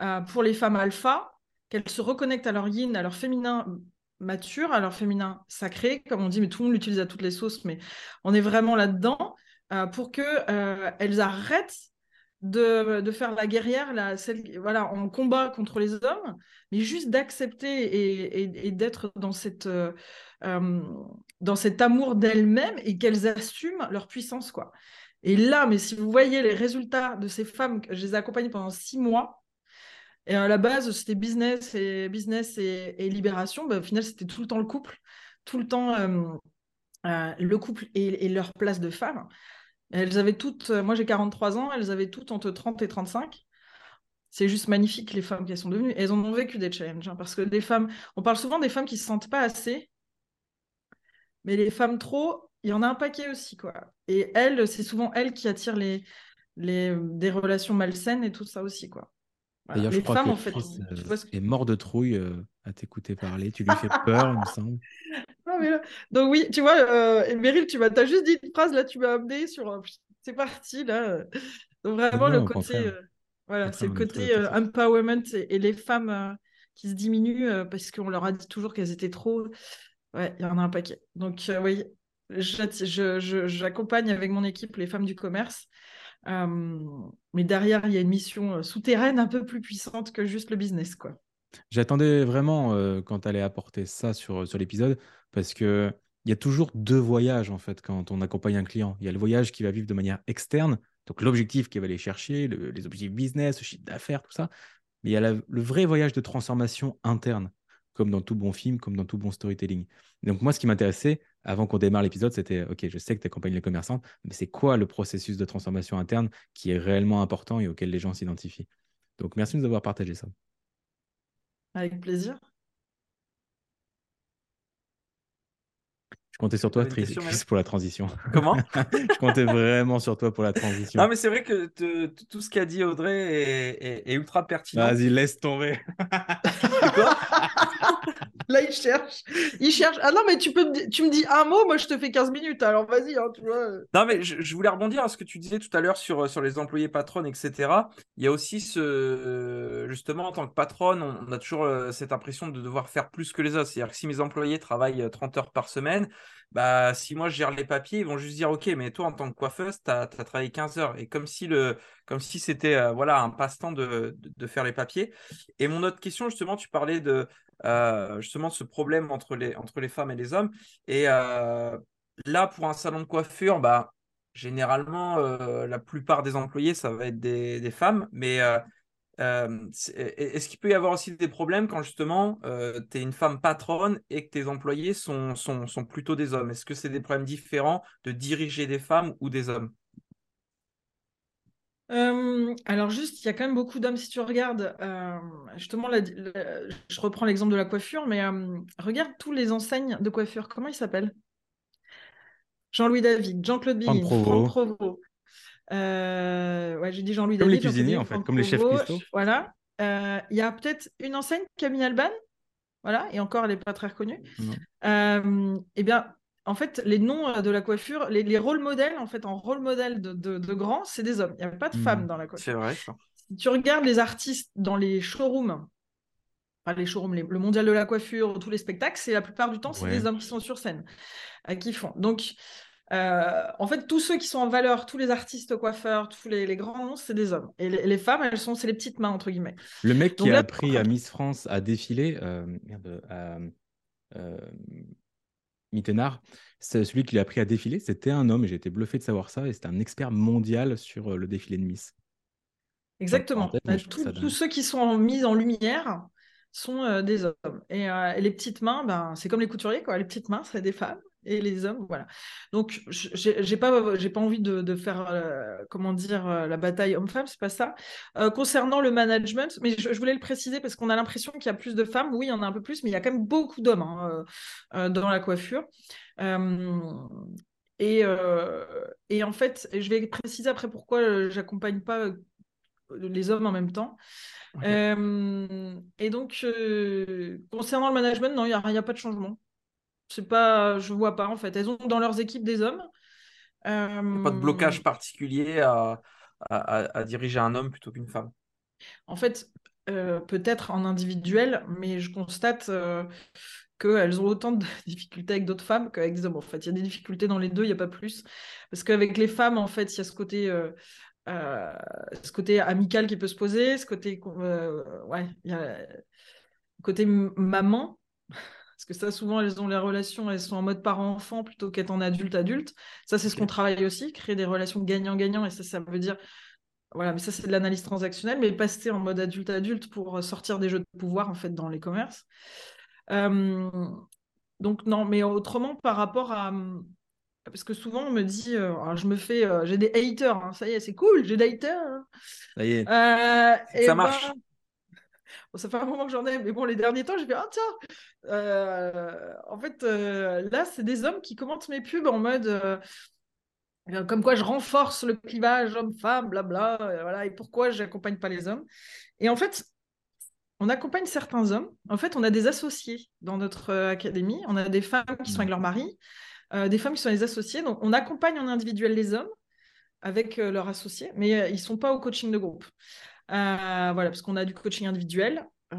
Euh, pour les femmes alpha, qu'elles se reconnectent à leur yin, à leur féminin mature, à leur féminin sacré, comme on dit, mais tout le monde l'utilise à toutes les sauces, mais on est vraiment là-dedans, pour qu'elles arrêtent de, faire la guerrière, la, celle, voilà, en combat contre les hommes, mais juste d'accepter et, d'être dans, euh, euh, dans cet amour d'elles-mêmes et qu'elles assument leur puissance. quoi. Et là, mais si vous voyez les résultats de ces femmes, je les ai accompagnées pendant six mois, et à la base, c'était business et business et, libération. Ben, au final, c'était tout le temps le couple, tout le temps euh, le couple et, leur place de femme. Elles avaient toutes, euh, moi j'ai 43 ans, elles avaient toutes entre 30 et 35. C'est juste magnifique les femmes qu'elles sont devenues. elles en ont vécu des challenges. Hein, parce que des femmes, on parle souvent des femmes qui se sentent pas assez, mais les femmes trop, il y en a un paquet aussi. quoi. Et elles, c'est souvent elles qui attirent les, les, des relations malsaines et tout ça aussi. quoi. D'ailleurs, je crois femmes, que en fait, euh, est mort de trouille euh, à t'écouter parler. Tu lui fais peur, il me semble. Donc oui, tu vois, euh, Meryl, tu as juste dit une phrase, là, tu m'as amené sur... C'est parti, là. Donc vraiment, le côté... Euh, voilà, c'est le côté euh, empowerment et, les femmes qui se diminuent parce qu'on leur a dit toujours qu'elles étaient trop... Ouais, il y en a un paquet. Donc oui, j'accompagne avec mon équipe les femmes du commerce. mais derrière, il y a une mission souterraine un peu plus puissante que juste le business, quoi. J'attendais vraiment quand tu allais apporter ça sur, sur l'épisode parce que il y a toujours deux voyages en fait quand on accompagne un client. Il y a le voyage qui va vivre de manière externe, donc l'objectif qu'il va aller chercher, les objectifs business, le chiffre d'affaires, tout ça. Mais il y a le vrai voyage de transformation interne, comme dans tout bon film, comme dans tout bon storytelling. donc moi, ce qui m'intéressait avant qu'on démarre l'épisode, c'était, OK, je sais que tu accompagnes les commerçants, mais c'est quoi le processus de transformation interne qui est réellement important et auquel les gens s'identifient? Donc merci de nous avoir partagé ça. Avec plaisir. Je comptais sur toi, Chris, pour la transition. Comment? Je comptais vraiment sur toi pour la transition. Non, mais c'est vrai que tout ce qu'a dit Audrey est, ultra pertinent. Vas-y, laisse tomber. quoi? Là, il cherche. Il cherche. Ah non, mais tu, peux me... tu me dis un mot, moi je te fais 15 minutes. Alors vas-y, hein, tu vois. Non, mais je, voulais rebondir à ce que tu disais tout à l'heure sur, sur les employés patrons, etc. Il y a aussi ce. Justement, en tant que patronne, on, a toujours euh, cette impression de devoir faire plus que les autres. C'est-à-dire que si mes employés travaillent 30 euh, heures par semaine, bah, si moi je gère les papiers, ils vont juste dire Ok, mais toi en tant que coiffeuse, tu as, travaillé 15 heures. Et comme si, si c'était euh, voilà, un passe-temps de, de, faire les papiers. Et mon autre question, justement, tu parlais de euh, justement ce problème entre les, entre les femmes et les hommes. Et euh, là, pour un salon de coiffure, bah, généralement, la plupart des employés, ça va être des, des femmes. Mais euh, est-ce qu'il peut y avoir aussi des problèmes quand justement euh, tu es une femme patronne et que tes employés sont, sont, sont plutôt des hommes? Est-ce que c'est des problèmes différents de diriger des femmes ou des hommes? Euh, alors juste, il y a quand même beaucoup d'hommes. Si tu regardes. justement, je reprends l'exemple de la coiffure, mais regarde tous les enseignes de coiffure. Comment ils s'appellent? Jean-Louis David, Jean-Claude Billin, Franck Provo, euh, ouais, j'ai dit Jean-Louis Comme les cuisiniers, en fait, comme les chefs Christo. Voilà. Euh, il y a peut-être une enseigne, Camille Alban. Voilà. Et encore, elle n'est pas très reconnue. Euh, eh bien, en fait, les noms de la coiffure, les, rôles modèles, en fait, en rôle modèle de, de, grands, c'est des hommes. Il n'y a pas de femmes hmm. dans la coiffure. C'est vrai, ça. Si tu regardes les artistes dans les showrooms, enfin les showrooms, le mondial de la coiffure, tous les spectacles, c'est la plupart du temps, c'est des hommes qui sont sur scène, qui font. Donc, euh, en fait, tous ceux qui sont en valeur, tous les artistes coiffeurs, tous les, grands noms, c'est des hommes. Et les, femmes, elles sont, c'est les petites mains, entre guillemets. Le mec qui a appris à Miss France à défiler, euh, merde, à euh, Mittenard, celui qui l'a appris à défiler, c'était un homme, et j'ai été bluffé de savoir ça, et c'était un expert mondial sur le défilé de Miss. Exactement. Bah, tous ceux qui sont mis en lumière sont des hommes. Et, les petites mains, ben, c'est comme les couturiers, quoi. Les petites mains, c'est des femmes et les hommes, voilà. Donc, j'ai pas, j'ai pas envie de, faire, euh, comment dire, euh, la bataille homme-femme, c'est pas ça. Euh, concernant le management, mais je, voulais le préciser parce qu'on a l'impression qu'il y a plus de femmes. Oui, il y en a un peu plus, mais il y a quand même beaucoup d'hommes hein, dans la coiffure. Et, et, en fait, je vais préciser après pourquoi j'accompagne pas les hommes en même temps. et donc, concernant le management, non, il n'y a, a, pas de changement. C'est pas, je vois pas en fait. Elles ont dans leurs équipes des hommes. pas de blocage euh, particulier à, à, diriger un homme plutôt qu'une femme? En fait, euh, peut-être en individuel, mais je constate euh, qu'elles ont autant de difficultés avec d'autres femmes qu'avec des hommes. En fait, il y a des difficultés dans les deux, il n'y a pas plus. Parce qu'avec les femmes, en fait, il y a ce côté, ce côté amical qui peut se poser, ce côté, ouais, il y a côté maman parce que ça, souvent, elles ont les relations, elles sont en mode parent-enfant plutôt qu'être en adulte-adulte. Ça, c'est ce qu'on travaille aussi, créer des relations gagnant-gagnant. Et ça, ça veut dire, voilà, mais ça, c'est de l'analyse transactionnelle, mais passer en mode adulte-adulte pour sortir des jeux de pouvoir, en fait, dans les commerces. Euh, donc, non, mais autrement, par rapport à. Parce que souvent, on me dit, euh, je me fais, euh, j'ai des haters, hein. ça y est, c'est cool, j'ai des haters. Hein. Ça y est. ça marche. Ben, ça fait un moment que j'en ai, mais bon, les derniers temps, j'ai fait, ah tiens, euh, en fait, euh, là, c'est des hommes qui commentent mes pubs en mode, euh, comme quoi je renforce le clivage homme-femme, blabla, voilà, et pourquoi je n'accompagne pas les hommes. Et en fait, on accompagne certains hommes. En fait, on a des associés dans notre académie. On a des femmes qui sont avec leur mari, des femmes qui sont les associés. Donc, on accompagne en individuel les hommes avec leurs associés, mais ils ne sont pas au coaching de groupe. Euh, voilà, parce qu'on a du coaching individuel, euh,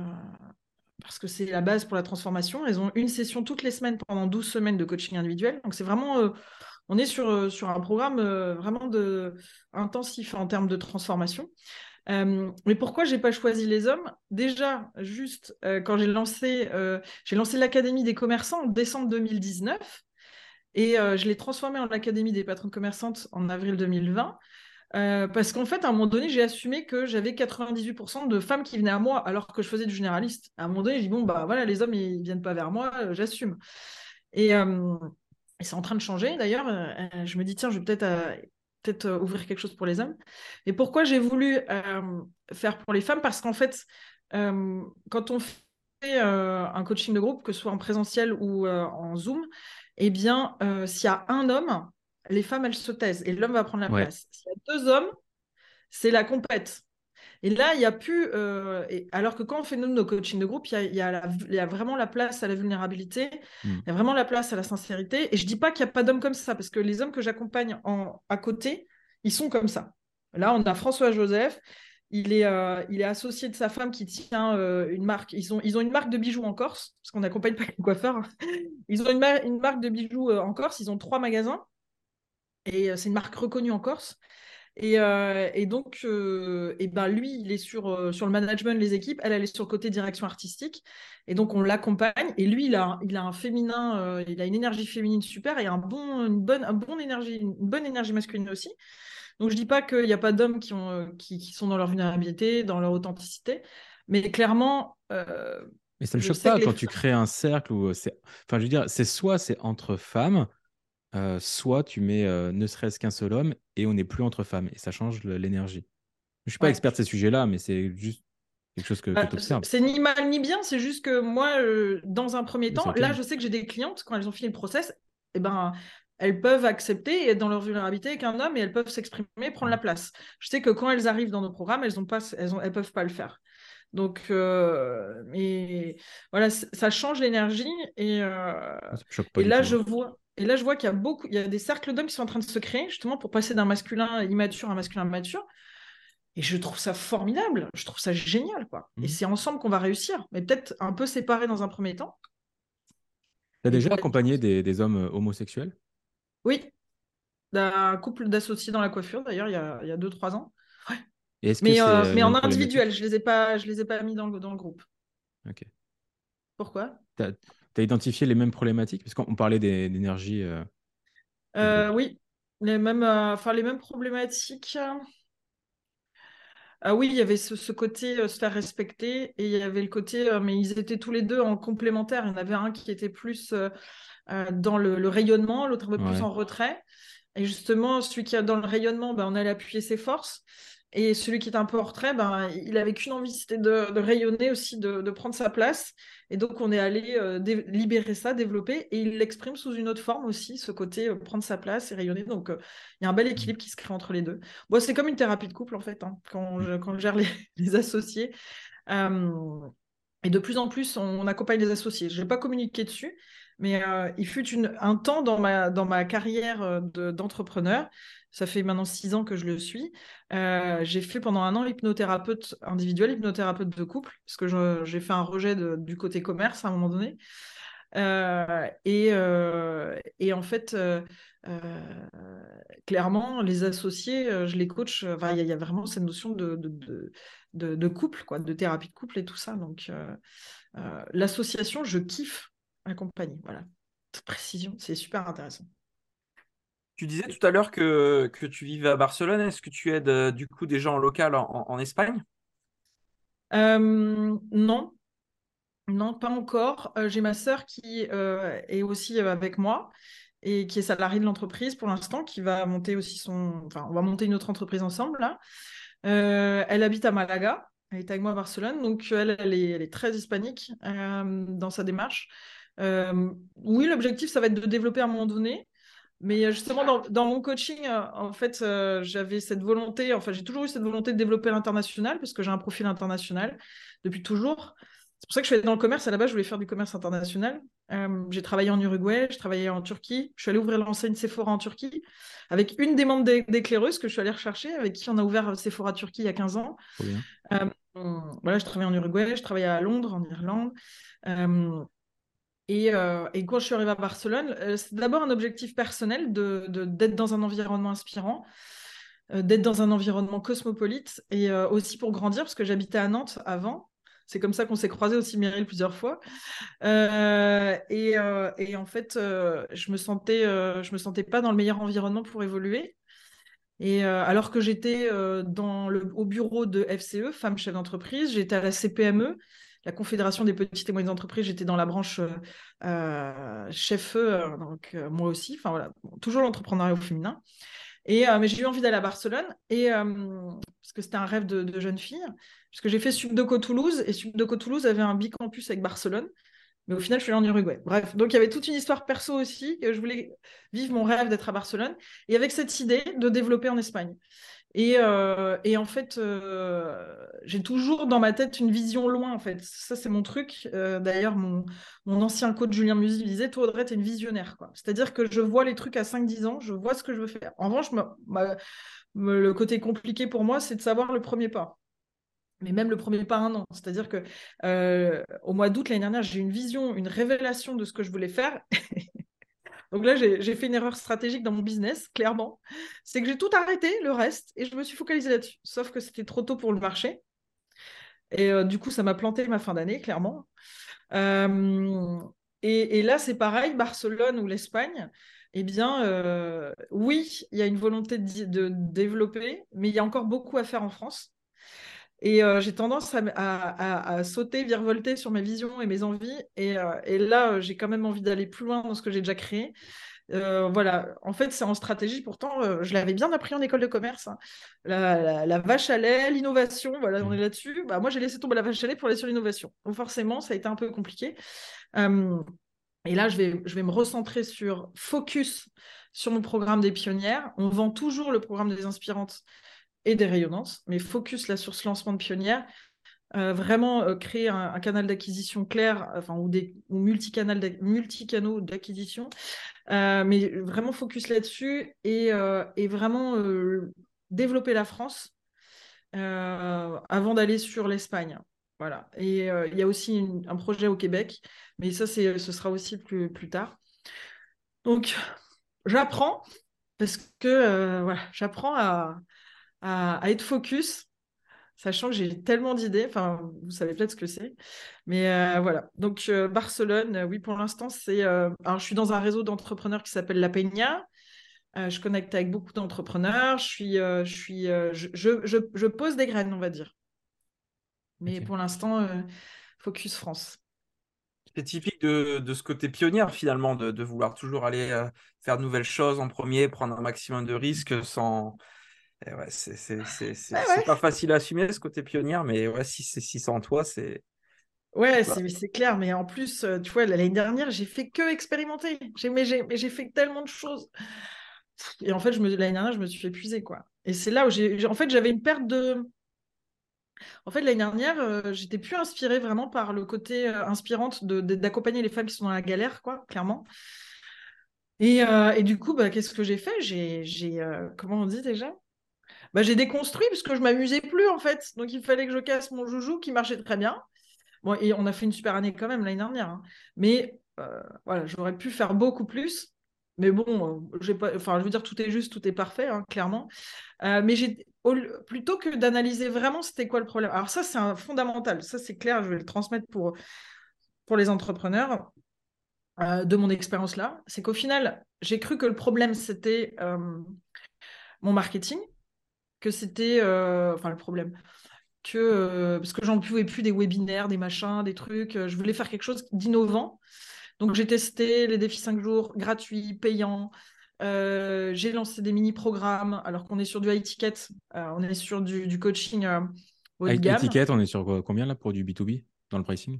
parce que c'est la base pour la transformation. Elles ont une session toutes les semaines pendant 12 semaines de coaching individuel. Donc c'est vraiment, euh, on est sur, sur un programme vraiment de, intensif en termes de transformation. mais pourquoi j'ai pas choisi les hommes? Déjà, juste quand j'ai lancé, j'ai lancé l'académie des commerçants en décembre 2019. Et je l'ai transformé en Académie des patronnes commerçantes en avril 2020. Parce qu'en fait, à un moment donné, j'ai assumé que j'avais 98% de femmes qui venaient à moi alors que je faisais du généraliste. À un moment donné, j'ai dit, bon, bah voilà, les hommes, ils viennent pas vers moi, j'assume. Et, et c'est en train de changer d'ailleurs. je me dis, tiens, je vais peut-être peut-être ouvrir quelque chose pour les hommes. Et pourquoi j'ai voulu faire pour les femmes? Parce qu'en fait, quand on fait un coaching de groupe, que ce soit en présentiel ou en Zoom, eh bien, s'il y a un homme, les femmes, elles se taisent et l'homme va prendre la place. S'il y a deux hommes, c'est la compète. Et là, il n'y a plus. Euh, alors que quand on fait nous, nos coachings de groupe, il y a, vraiment la place à la vulnérabilité, hmm. il y a vraiment la place à la sincérité. Et je ne dis pas qu'il n'y a pas d'hommes comme ça, parce que les hommes que j'accompagne à côté, ils sont comme ça. Là, on a François Joseph. Il est, euh, il est associé de sa femme qui tient euh, une marque. Ils ont, ils ont une marque de bijoux en Corse, parce qu'on n'accompagne pas les coiffeurs. Hein. Ils ont une, une marque de bijoux en Corse. Ils ont trois magasins. Et c'est une marque reconnue en Corse. Et, euh, et donc, euh, et ben lui, il est sur, euh, sur le management, les équipes. Elle, elle est sur le côté direction artistique. Et donc, on l'accompagne. Et lui, il a, il a un féminin, il a une énergie féminine super et un bon, une bonne, un bon énergie, une bonne énergie masculine aussi. Donc, je dis pas qu'il n'y a pas d'hommes qui, ont, qui, qui, sont dans leur vulnérabilité, dans leur authenticité. Mais clairement. mais ça ne choque pas quand tu crées un cercle où c'est. Enfin, je veux dire, c'est soit c'est entre femmes euh, soit tu mets euh, ne serait-ce qu'un seul homme et on n'est plus entre femmes et ça change l'énergie. Je ne suis pas expert de ces sujets-là, mais c'est juste quelque chose que, bah. C'est ni mal ni bien, c'est juste que moi, euh, dans un premier temps, là, je sais que j'ai des clientes, quand elles ont fini le process, eh ben, elles peuvent accepter et être dans leur vulnérabilité avec un homme et elles peuvent s'exprimer, prendre la place. Je sais que quand elles arrivent dans nos programmes, elles ne elles, elles peuvent pas le faire. Donc, mais voilà, ça change l'énergie et, et là, je vois, et là, je vois qu'il y a beaucoup, il y a des cercles d'hommes qui sont en train de se créer justement pour passer d'un masculin immature à un masculin mature. Et je trouve ça formidable, je trouve ça génial, quoi. Et mmh. c'est ensemble qu'on va réussir, mais peut-être un peu séparés dans un premier temps. Tu as déjà accompagné des, hommes euh, homosexuels? Oui, d'un couple d'associés dans la coiffure, d'ailleurs, il y a 2-3 ans. Ouais. mais, euh, mais en individuel, je ne les, ai pas, je les ai pas mis dans le, dans le groupe. Ok. Pourquoi? Tu as identifié les mêmes problématiques? Parce qu'on parlait d'énergie. Euh, euh, oui, les mêmes, euh, enfin, les mêmes problématiques. Ah oui, il y avait ce, côté se faire respecter et il y avait le côté, mais ils étaient tous les deux en complémentaire. Il y en avait un qui était plus dans le, rayonnement, l'autre un peu plus en retrait. Et justement, celui qui est dans le rayonnement, ben, on allait appuyer ses forces. Et celui qui est un retrait, ben, il avait qu'une envie, c'était de, rayonner aussi, de, prendre sa place. Et donc, on est allé euh, libérer ça, développer, et il l'exprime sous une autre forme aussi, ce côté euh, prendre sa place et rayonner. Donc, euh, il y a un bel équilibre qui se crée entre les deux. C'est comme une thérapie de couple, en fait, hein, quand, je, gère les, associés. et de plus en plus, on, accompagne les associés. Je n'ai pas communiqué dessus, mais il fut un temps dans ma, dans ma carrière d'entrepreneur ça fait maintenant six ans que je le suis. Euh, j'ai fait pendant un an hypnothérapeute individuel, hypnothérapeute de couple, parce que j'ai fait un rejet du côté commerce à un moment donné. Euh, euh, et, en fait, clairement, les associés, je les coach. Il y, a vraiment cette notion de, de, couple, quoi, de thérapie de couple et tout ça. Donc, l'association, je kiffe accompagner. Voilà, précision, c'est super intéressant. Tu disais tout à l'heure que, que tu vivais à Barcelone. Est-ce que tu aides euh, du coup des gens en local en, Espagne? Euh, Non. Non, pas encore. Euh, j'ai ma sœur qui est aussi avec moi et qui est salariée de l'entreprise pour l'instant, qui va monter aussi son... Enfin, on va monter une autre entreprise ensemble là. elle habite à Malaga. Elle est avec moi à Barcelone. Donc, elle, elle, est, elle est très hispanique dans sa démarche. Oui, l'objectif, ça va être de développer à un moment donné. Mais euh, justement, dans, mon coaching, euh, en fait, euh, j'avais cette volonté, enfin, j'ai toujours eu cette volonté de développer l'international parce que j'ai un profil international depuis toujours. C'est pour ça que je suis dans le commerce. À la base, je voulais faire du commerce international. j'ai travaillé en Uruguay, j'ai travaillé en Turquie. Je suis allée ouvrir l'enseigne Sephora en Turquie avec une des membres d'éclaireuses que je suis allée rechercher, avec qui on a ouvert Sephora Turquie il y a 15 ans. voilà, je travaillais en Uruguay, je travaillais à Londres, en Irlande. Euh, et, quand je suis arrivée à Barcelone, euh, c'est d'abord un objectif personnel d'être de, d'être dans un environnement inspirant, euh, d'être dans un environnement cosmopolite et aussi pour grandir, parce que j'habitais à Nantes avant. C'est comme ça qu'on s'est croisés aussi, Meryl, plusieurs fois. Et, en fait, je me sentais, me sentais pas dans le meilleur environnement pour évoluer. Et alors que j'étais dans au bureau de FCE, femme chef d'entreprise, j'étais à la CPME, la Confédération des petites et moyennes entreprises, j'étais dans la branche chef e donc moi aussi, enfin voilà, toujours l'entrepreneuriat au féminin. Et, mais j'ai eu envie d'aller à Barcelone, et, parce que c'était un rêve de, jeune fille, puisque j'ai fait Subdoco Toulouse, et Subdoco Toulouse avait un bicampus avec Barcelone. Mais au final, je suis allée en Uruguay. Bref, donc il y avait toute une histoire perso aussi, que je voulais vivre mon rêve d'être à Barcelone, et avec cette idée de développer en Espagne. Et, euh, en fait, euh, j'ai toujours dans ma tête une vision loin, en fait. Ça, c'est mon truc. Euh, d'ailleurs, mon, ancien coach Julien Musy disait, toi, Audrey, t'es une visionnaire. C'est-à-dire que je vois les trucs à 5-10 ans, je vois ce que je veux faire. En revanche, le côté compliqué pour moi, c'est de savoir le premier pas mais même le premier pas un an. C'est-à-dire que au mois d'août l'année dernière, j'ai eu une vision, une révélation de ce que je voulais faire. Donc là, j'ai fait une erreur stratégique dans mon business, clairement. C'est que j'ai tout arrêté, le reste, et je me suis focalisée là-dessus. Sauf que c'était trop tôt pour le marché. Et euh, du coup, ça m'a planté ma fin d'année, clairement. Euh, et, là, c'est pareil, Barcelone ou l'Espagne. Eh bien, euh, oui, il y a une volonté de, développer, mais il y a encore beaucoup à faire en France. Et j'ai tendance à, sauter, virevolter sur mes visions et mes envies. Et, là, j'ai quand même envie d'aller plus loin dans ce que j'ai déjà créé. voilà, en fait, c'est en stratégie. Pourtant, je l'avais bien appris en école de commerce. Hein. La, vache à lait, l'innovation, voilà, on est là-dessus. Bah, moi, j'ai laissé tomber la vache à lait pour aller sur l'innovation. Donc, forcément, ça a été un peu compliqué. et là, je vais, je vais me recentrer sur focus sur mon programme des pionnières. On vend toujours le programme des inspirantes et des rayonnances, mais focus là sur ce lancement de pionnière. Euh, vraiment euh, créer un, canal d'acquisition clair, enfin, ou, des, ou multicanaux d'acquisition, euh, mais vraiment focus là-dessus et, et, vraiment développer la France avant d'aller sur l'Espagne. Voilà. Et il y a aussi un projet au Québec, mais ça, ce sera aussi plus, plus tard. Donc, j'apprends parce que voilà, j'apprends à, à, être focus, sachant que j'ai tellement d'idées. Enfin, vous savez peut-être ce que c'est. Mais euh, voilà. Donc, euh, Barcelone, oui, pour l'instant, c'est. Euh, alors, je suis dans un réseau d'entrepreneurs qui s'appelle La Peña. je connecte avec beaucoup d'entrepreneurs. Je suis, je, suis je, je, je, pose des graines, on va dire. Mais pour l'instant, focus France. C'est typique de, de, ce côté pionnière, finalement, de, de vouloir toujours aller faire de nouvelles choses en premier, prendre un maximum de risques sans, ouais, c'est pas facile à assumer ce côté pionnière, mais ouais, si c'est en toi, c'est. Ouais, c'est clair, mais en plus, euh, tu vois, l'année dernière, j'ai fait que expérimenter. Mais j'ai fait tellement de choses. Et en fait, l'année dernière, je me suis fait épuiser, quoi. Et c'est là où j'ai. En fait, j'avais une perte de. En fait, l'année dernière, euh, j'étais plus inspirée vraiment par le côté euh, inspirante d'accompagner les femmes qui sont dans la galère, quoi, clairement. Et, et du coup, bah, qu'est-ce que j'ai fait? J'ai. comment on dit déjà? Bah, j'ai déconstruit parce que je m'amusais plus en fait. Donc il fallait que je casse mon joujou qui marchait très bien. Bon, et on a fait une super année quand même l'année dernière. Hein. Mais euh, voilà, j'aurais pu faire beaucoup plus. Mais bon, euh, enfin, je veux dire, tout est juste, tout est parfait, hein, clairement. Euh, mais plutôt que d'analyser vraiment c'était quoi le problème. Alors ça, c'est un fondamental. Ça, c'est clair. Je vais le transmettre pour pour les entrepreneurs de mon expérience là. C'est qu'au final, j'ai cru que le problème c'était mon marketing que c'était, euh, enfin le problème, que euh, parce que j'en pouvais plus des webinaires, des machins, des trucs. Euh, je voulais faire quelque chose d'innovant. Donc j'ai testé les défis 5 jours gratuits, payants. j'ai lancé des mini-programmes alors qu'on est sur du high ticket, on est sur du, coaching haut de gamme. ticket, on est sur combien là pour du B2B dans le pricing?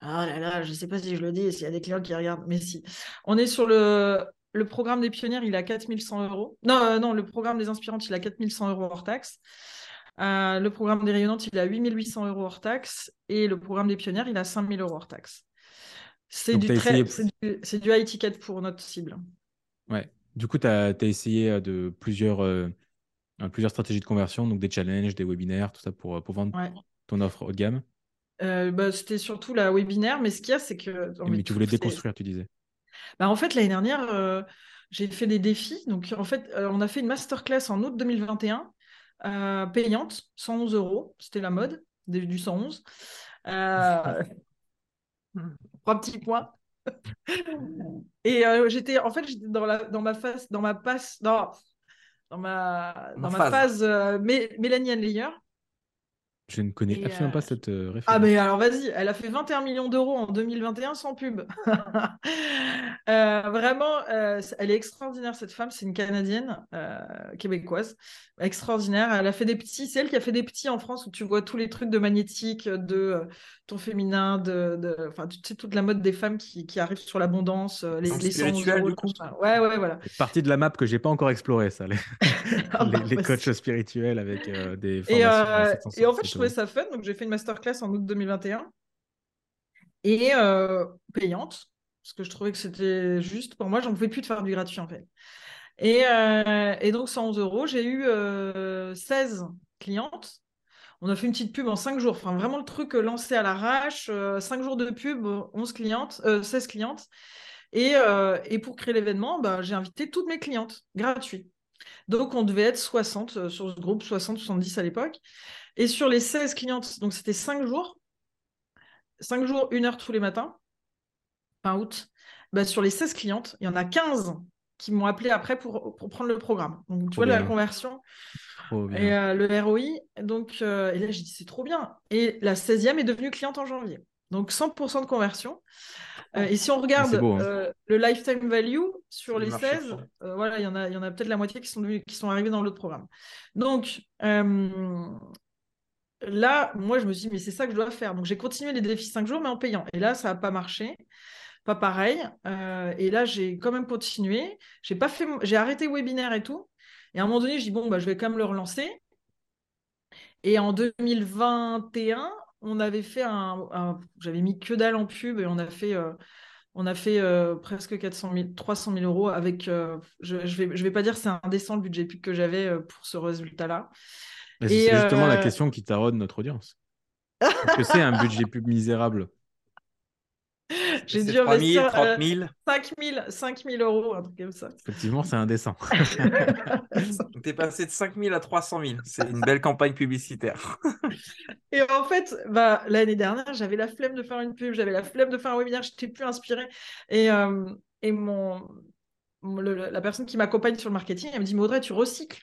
Ah là là, je sais pas si je le dis, s'il y a des clients qui regardent, mais si. On est sur le le programme des pionnières, il a 4100 euros. Non, euh, non, le programme des inspirantes, il a 4100 euros hors taxe. Euh, le programme des rayonnantes, il a 8800 euros hors taxe. Et le programme des pionnières, il a 5000 euros hors taxe. C'est du, du, high ticket pour notre cible. Ouais. Du coup, tu as, essayé euh, de plusieurs, plusieurs stratégies de conversion, donc des challenges, des webinaires, tout ça pour, pour vendre ton offre haut de gamme? Bah, c'était surtout la webinaire, mais ce qu'il y a, c'est que. Mais tu voulais déconstruire, tu disais. Bah, en fait, l'année dernière, euh, j'ai fait des défis. Donc, en fait, euh, on a fait une masterclass en août 2021, euh, payante, 111 euros. C'était la mode du 111. Euh, trois petits points. Et j'étais, en fait, j'étais dans, la, dans ma phase, dans ma passe, dans, dans ma, dans ma phase, euh, Mélanie Anne je ne connais absolument pas euh, cette euh, référence. Ah, mais alors vas-y, elle a fait 21 millions d'euros en 2021 sans pub. Euh, vraiment, elle est extraordinaire, cette femme. C'est une Canadienne, québécoise, extraordinaire. Elle a fait des petits, c'est elle qui a fait des petits en France où tu vois tous les trucs de magnétique, de ton féminin, de, enfin, tu sais, toute la mode des femmes qui, qui arrivent sur l'abondance, les, les 100 euros. Du coup. Ouais, ouais, voilà. Partie de la map que j'ai pas encore explorée, ça. Les, ah bah, les, coachs spirituels avec des formations. Et, et en fait, je trouvais ça fun, donc j'ai fait une masterclass en août 2021 et euh, payante parce que je trouvais que c'était juste pour moi, j'en pouvais plus de faire du gratuit en fait. Et, euh, et donc 111 euros, j'ai eu 16 euh, clientes. On a fait une petite pub en 5 jours, enfin vraiment le truc lancé à l'arrache, 5 jours de pub, 11 clientes, 16 clientes. Et, et, pour créer l'événement, bah, j'ai invité toutes mes clientes, gratuit. Donc, on devait être 60 sur ce groupe, 60, 70 à l'époque. Et sur les 16 clientes, donc c'était 5 jours, 5 jours, 1 heure tous les matins, fin août, bah sur les 16 clientes, il y en a 15 qui m'ont appelé après pour, pour, prendre le programme. Donc, tu vois, la conversion et euh, le ROI. Donc, euh, et là, j'ai dit, c'est trop bien. Et la 16e est devenue cliente en janvier. Donc, 100% de conversion. Euh, et si on regarde hein. le lifetime value sur les 16, voilà, il y en a, il y en a peut-être la moitié qui sont, qui sont arrivés dans l'autre programme. Donc, là, moi, je me suis dit, mais c'est ça que je dois faire. Donc, j'ai continué les défis 5 jours, mais en payant. Et là, ça n'a pas marché. Pas pareil. Euh, et là, j'ai quand même continué. J'ai pas fait, j'ai arrêté le webinaire et tout. Et à un moment donné, je dis, bon, bah, je vais quand même le relancer. Et en 2021, on avait fait. J'avais mis que dalle en pub et on a fait. Euh, on a fait euh, presque 400 000, 300 000 euros avec. je vais, pas dire c'est indécent le budget que j'avais pour ce résultat-là. C'est justement la euh, question qui taraude notre audience. Est-ce que c'est un budget pub misérable J'ai dû 3 000, 30 000 5 000, 5 000 euros, un truc comme ça. Effectivement, c'est indécent. Tu es passé de 5 000 à 300 000. C'est une belle campagne publicitaire. Et en fait, bah, l'année dernière, j'avais la flemme de faire une pub, j'avais la flemme de faire un webinaire, je n'étais plus inspirée. Et, euh, et mon, la personne qui m'accompagne sur le marketing, elle me dit Mais Audrey, tu recycles.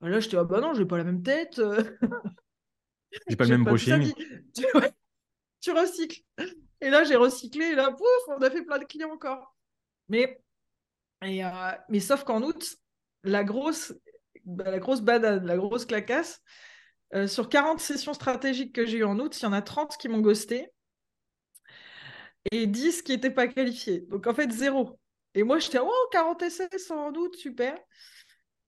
Là, je dis, ah bah non, j'ai pas la même tête. J'ai pas le même brushing. Tu... recycles. Et là, j'ai recyclé, et là, pouf, on a fait plein de clients encore. Mais, et, euh, mais sauf qu'en août, la grosse, bah, la grosse badade, la grosse clacasse, euh, sur 40 sessions stratégiques que j'ai eues en août, il y en a 30 qui m'ont ghosté et 10 qui n'étaient pas qualifiés. Donc en fait, zéro. Et moi, j'étais, oh, 40 essais en août, super.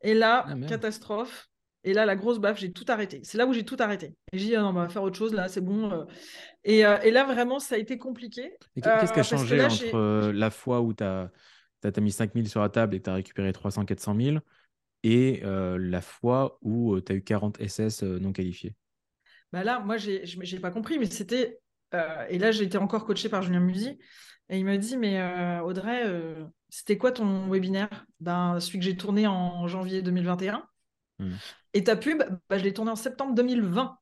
Et là, ah, catastrophe. Et là, la grosse baffe, j'ai tout arrêté. C'est là où j'ai tout arrêté. Et j'ai dit, ah non, on va faire autre chose, là, c'est bon. Euh. Et, euh, et, là, vraiment, ça a été compliqué. Qu'est-ce qui a euh, changé entre la fois où tu as, as, mis 5000 sur la table et tu as récupéré 300, 400 000 et la fois où tu as eu 40 SS non qualifiés? Bah Là, moi, je n'ai pas compris, mais c'était. et là, j'ai été encore coaché par Julien Musy. Et il me dit, mais Audrey, c'était quoi ton webinaire? Ben, Celui que j'ai tourné en janvier 2021. Hmm. Et ta pub, ben, je l'ai tourné en septembre 2020.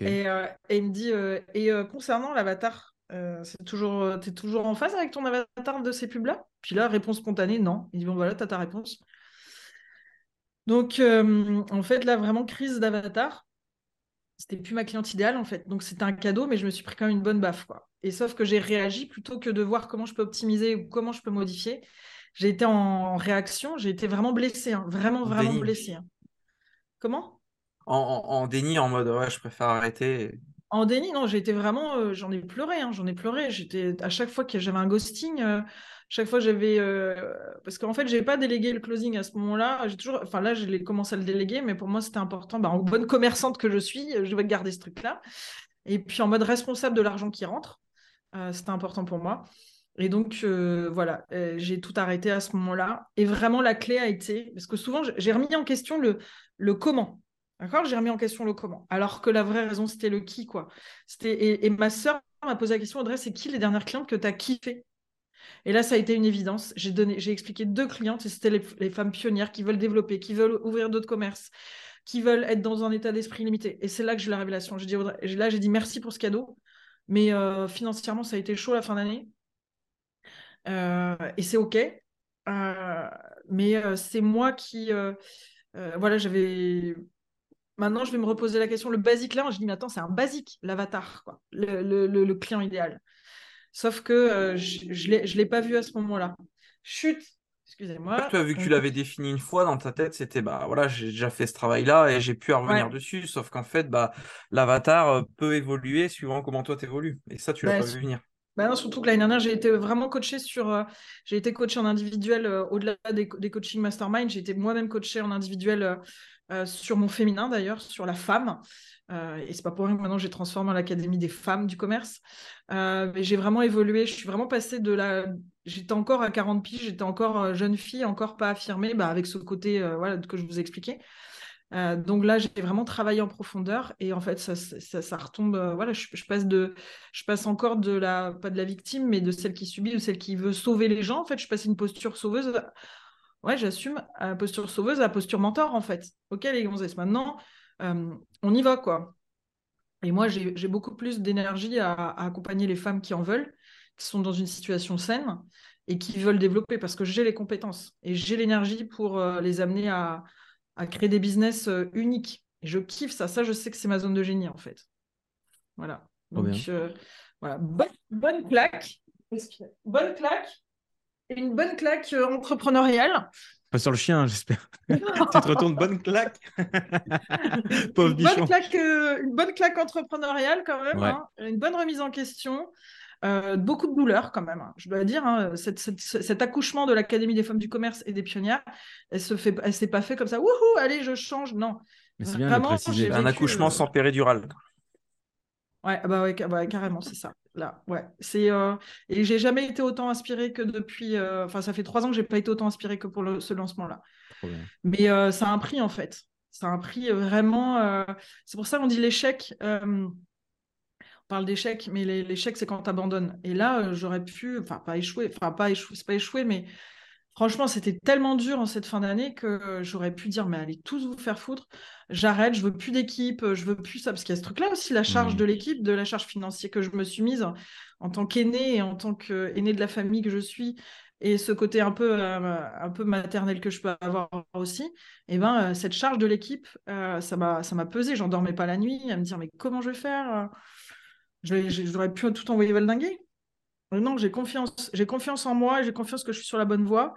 Et, euh, et, il me dit, euh, et euh, concernant l'avatar, c'est toujours, tu es toujours en phase avec ton avatar de ces pubs-là? Puis là, réponse spontanée, non. Il dit, bon voilà, tu as ta réponse. Donc, en fait, là, vraiment, crise d'avatar. C'était plus ma cliente idéale, en fait. Donc, c'était un cadeau, mais je me suis pris quand même une bonne baffe, quoi. Et sauf que j'ai réagi plutôt que de voir comment je peux optimiser ou comment je peux modifier. J'ai été en réaction, j'ai été vraiment blessée, hein. vraiment, vraiment blessée. Hein. Comment? En, déni, en mode ouais, je préfère arrêter. En déni, non, j'ai été vraiment, euh, j'en ai pleuré, hein, j'en ai pleuré. J'étais à chaque fois que j'avais un ghosting, euh, chaque fois j'avais, euh, parce qu'en fait, j'ai pas délégué le closing à ce moment-là. J'ai toujours, enfin là, je l'ai commencé à le déléguer, mais pour moi, c'était important. Bah, en bonne commerçante que je suis, je vais garder ce truc-là. Et puis en mode responsable de l'argent qui rentre. Euh, c'était important pour moi. Et donc, euh, voilà, j'ai tout arrêté à ce moment-là. Et vraiment, la clé a été, parce que souvent, j'ai remis en question le, le comment. D'accord? J'ai remis en question le comment. Alors que la vraie raison, c'était le qui, quoi. Et, et ma sœur m'a posé la question, Audrey, c'est qui les dernières clientes que tu as kiffées? Et là, ça a été une évidence. J'ai donné, j'ai expliqué deux clientes, et c'était les, femmes pionnières qui veulent développer, qui veulent ouvrir d'autres commerces, qui veulent être dans un état d'esprit limité. Et c'est là que j'ai la révélation. J'ai dit, là, j'ai dit merci pour ce cadeau, mais euh, financièrement, ça a été chaud la fin d'année. Euh, et c'est OK. Euh, mais c'est moi qui. voilà, j'avais. Maintenant, je vais me reposer la question. Le basique là, je dis, mais attends, c'est un basique, l'avatar, quoi. Le, client idéal. Sauf que je ne l'ai pas vu à ce moment-là. Chute, Excusez-moi. Tu as vu que tu l'avais défini une fois dans ta tête, c'était bah voilà, j'ai déjà fait ce travail-là et j'ai pu revenir dessus. Sauf qu'en fait, bah l'avatar euh, peut évoluer suivant comment toi t'évolues. Et ça, tu l'as bah, pas vu venir. Bah non, surtout que l'année dernière, j'ai été vraiment coaché sur. Euh, j'ai été coaché en individuel euh, au-delà des, des, coaching mastermind. J'ai été moi-même coaché en individuel sur mon féminin d'ailleurs, sur la femme. Euh, et c'est pas pour rien que maintenant j'ai transformé en l'Académie des femmes du commerce. Euh, mais j'ai vraiment évolué. Je suis vraiment passée de la. J'étais encore à 40 piges, j'étais encore euh, jeune fille, encore pas affirmée, bah, avec ce côté voilà, que je vous ai expliqué. donc là, j'ai vraiment travaillé en profondeur et en fait, ça, ça, retombe. voilà, je, passe de, je passe encore de la, pas de la victime, mais de celle qui subit, de celle qui veut sauver les gens. En fait, je passe une posture sauveuse. Ouais, j'assume, posture sauveuse à posture mentor, en fait. Ok, les gonzesses, maintenant, euh, on y va, quoi. Et moi, j'ai beaucoup plus d'énergie à, accompagner les femmes qui en veulent, qui sont dans une situation saine et qui veulent développer parce que j'ai les compétences et j'ai l'énergie pour euh, les amener à, créer des business euh, uniques. Et je kiffe ça. Ça, je sais que c'est ma zone de génie, en fait. Voilà. Donc, voilà. Bonne, claque. Bonne claque. une bonne claque entrepreneuriale. Pas sur le chien, j'espère. tu te retournes bonne claque. Pauvre une Bonne claque, euh, une bonne claque entrepreneuriale quand même. Hein. Une bonne remise en question. Euh, beaucoup de douleur quand même, hein. je dois dire. Hein, cet accouchement de l'Académie des femmes du commerce et des pionnières, elle se fait, elle s'est pas fait comme ça. Wouhou, allez, je change. Non. Mais c'est bien Vraiment, de préciser. Un accouchement euh, sans péridurale. Ouais, bah ouais, carrément, c'est ça. Là, ouais. C'est euh... et j'ai jamais été autant inspirée que depuis. Euh, enfin, ça fait trois ans que j'ai pas été autant inspirée que pour ce lancement-là. Mais euh, ça a un prix en fait. Ça a un prix euh, vraiment. C'est pour ça qu'on dit l'échec. On parle d'échec, mais l'échec c'est quand tu abandonnes. Et là, j'aurais pu, enfin pas échouer, enfin pas échouer, c'est pas échouer, mais Franchement, c'était tellement dur en cette fin d'année que j'aurais pu dire, mais allez tous vous faire foutre, j'arrête, je veux plus d'équipe, je veux plus ça, parce qu'il y a ce truc-là aussi, la charge mmh. de l'équipe, de la charge financière que je me suis mise en tant qu'aînée et en tant qu'aînée de la famille que je suis, et ce côté un peu, euh, un peu maternel que je peux avoir aussi, et eh ben, euh, cette charge de l'équipe, euh, ça m'a pesé, j'en dormais pas la nuit, à me dire, mais comment je vais faire? J'aurais pu tout envoyer valdinguer. Euh, non, j'ai confiance, j'ai confiance en moi, j'ai confiance que je suis sur la bonne voie.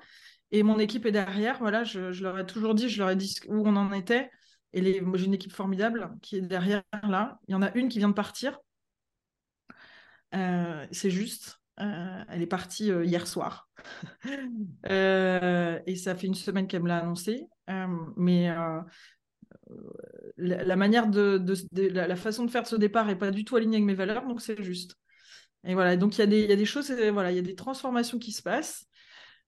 Et mon équipe est derrière. Voilà, je, leur ai toujours dit, je leur ai dit où on en était. Et j'ai une équipe formidable qui est derrière là. Il y en a une qui vient de partir. Euh, c'est juste. Euh, elle est partie hier soir. et ça fait une semaine qu'elle me l'a annoncé. mais la, manière de, la, façon de faire ce départ n'est pas du tout alignée avec mes valeurs, donc c'est juste. Et voilà, donc il y, a des, y a des choses, voilà, il y a des transformations qui se passent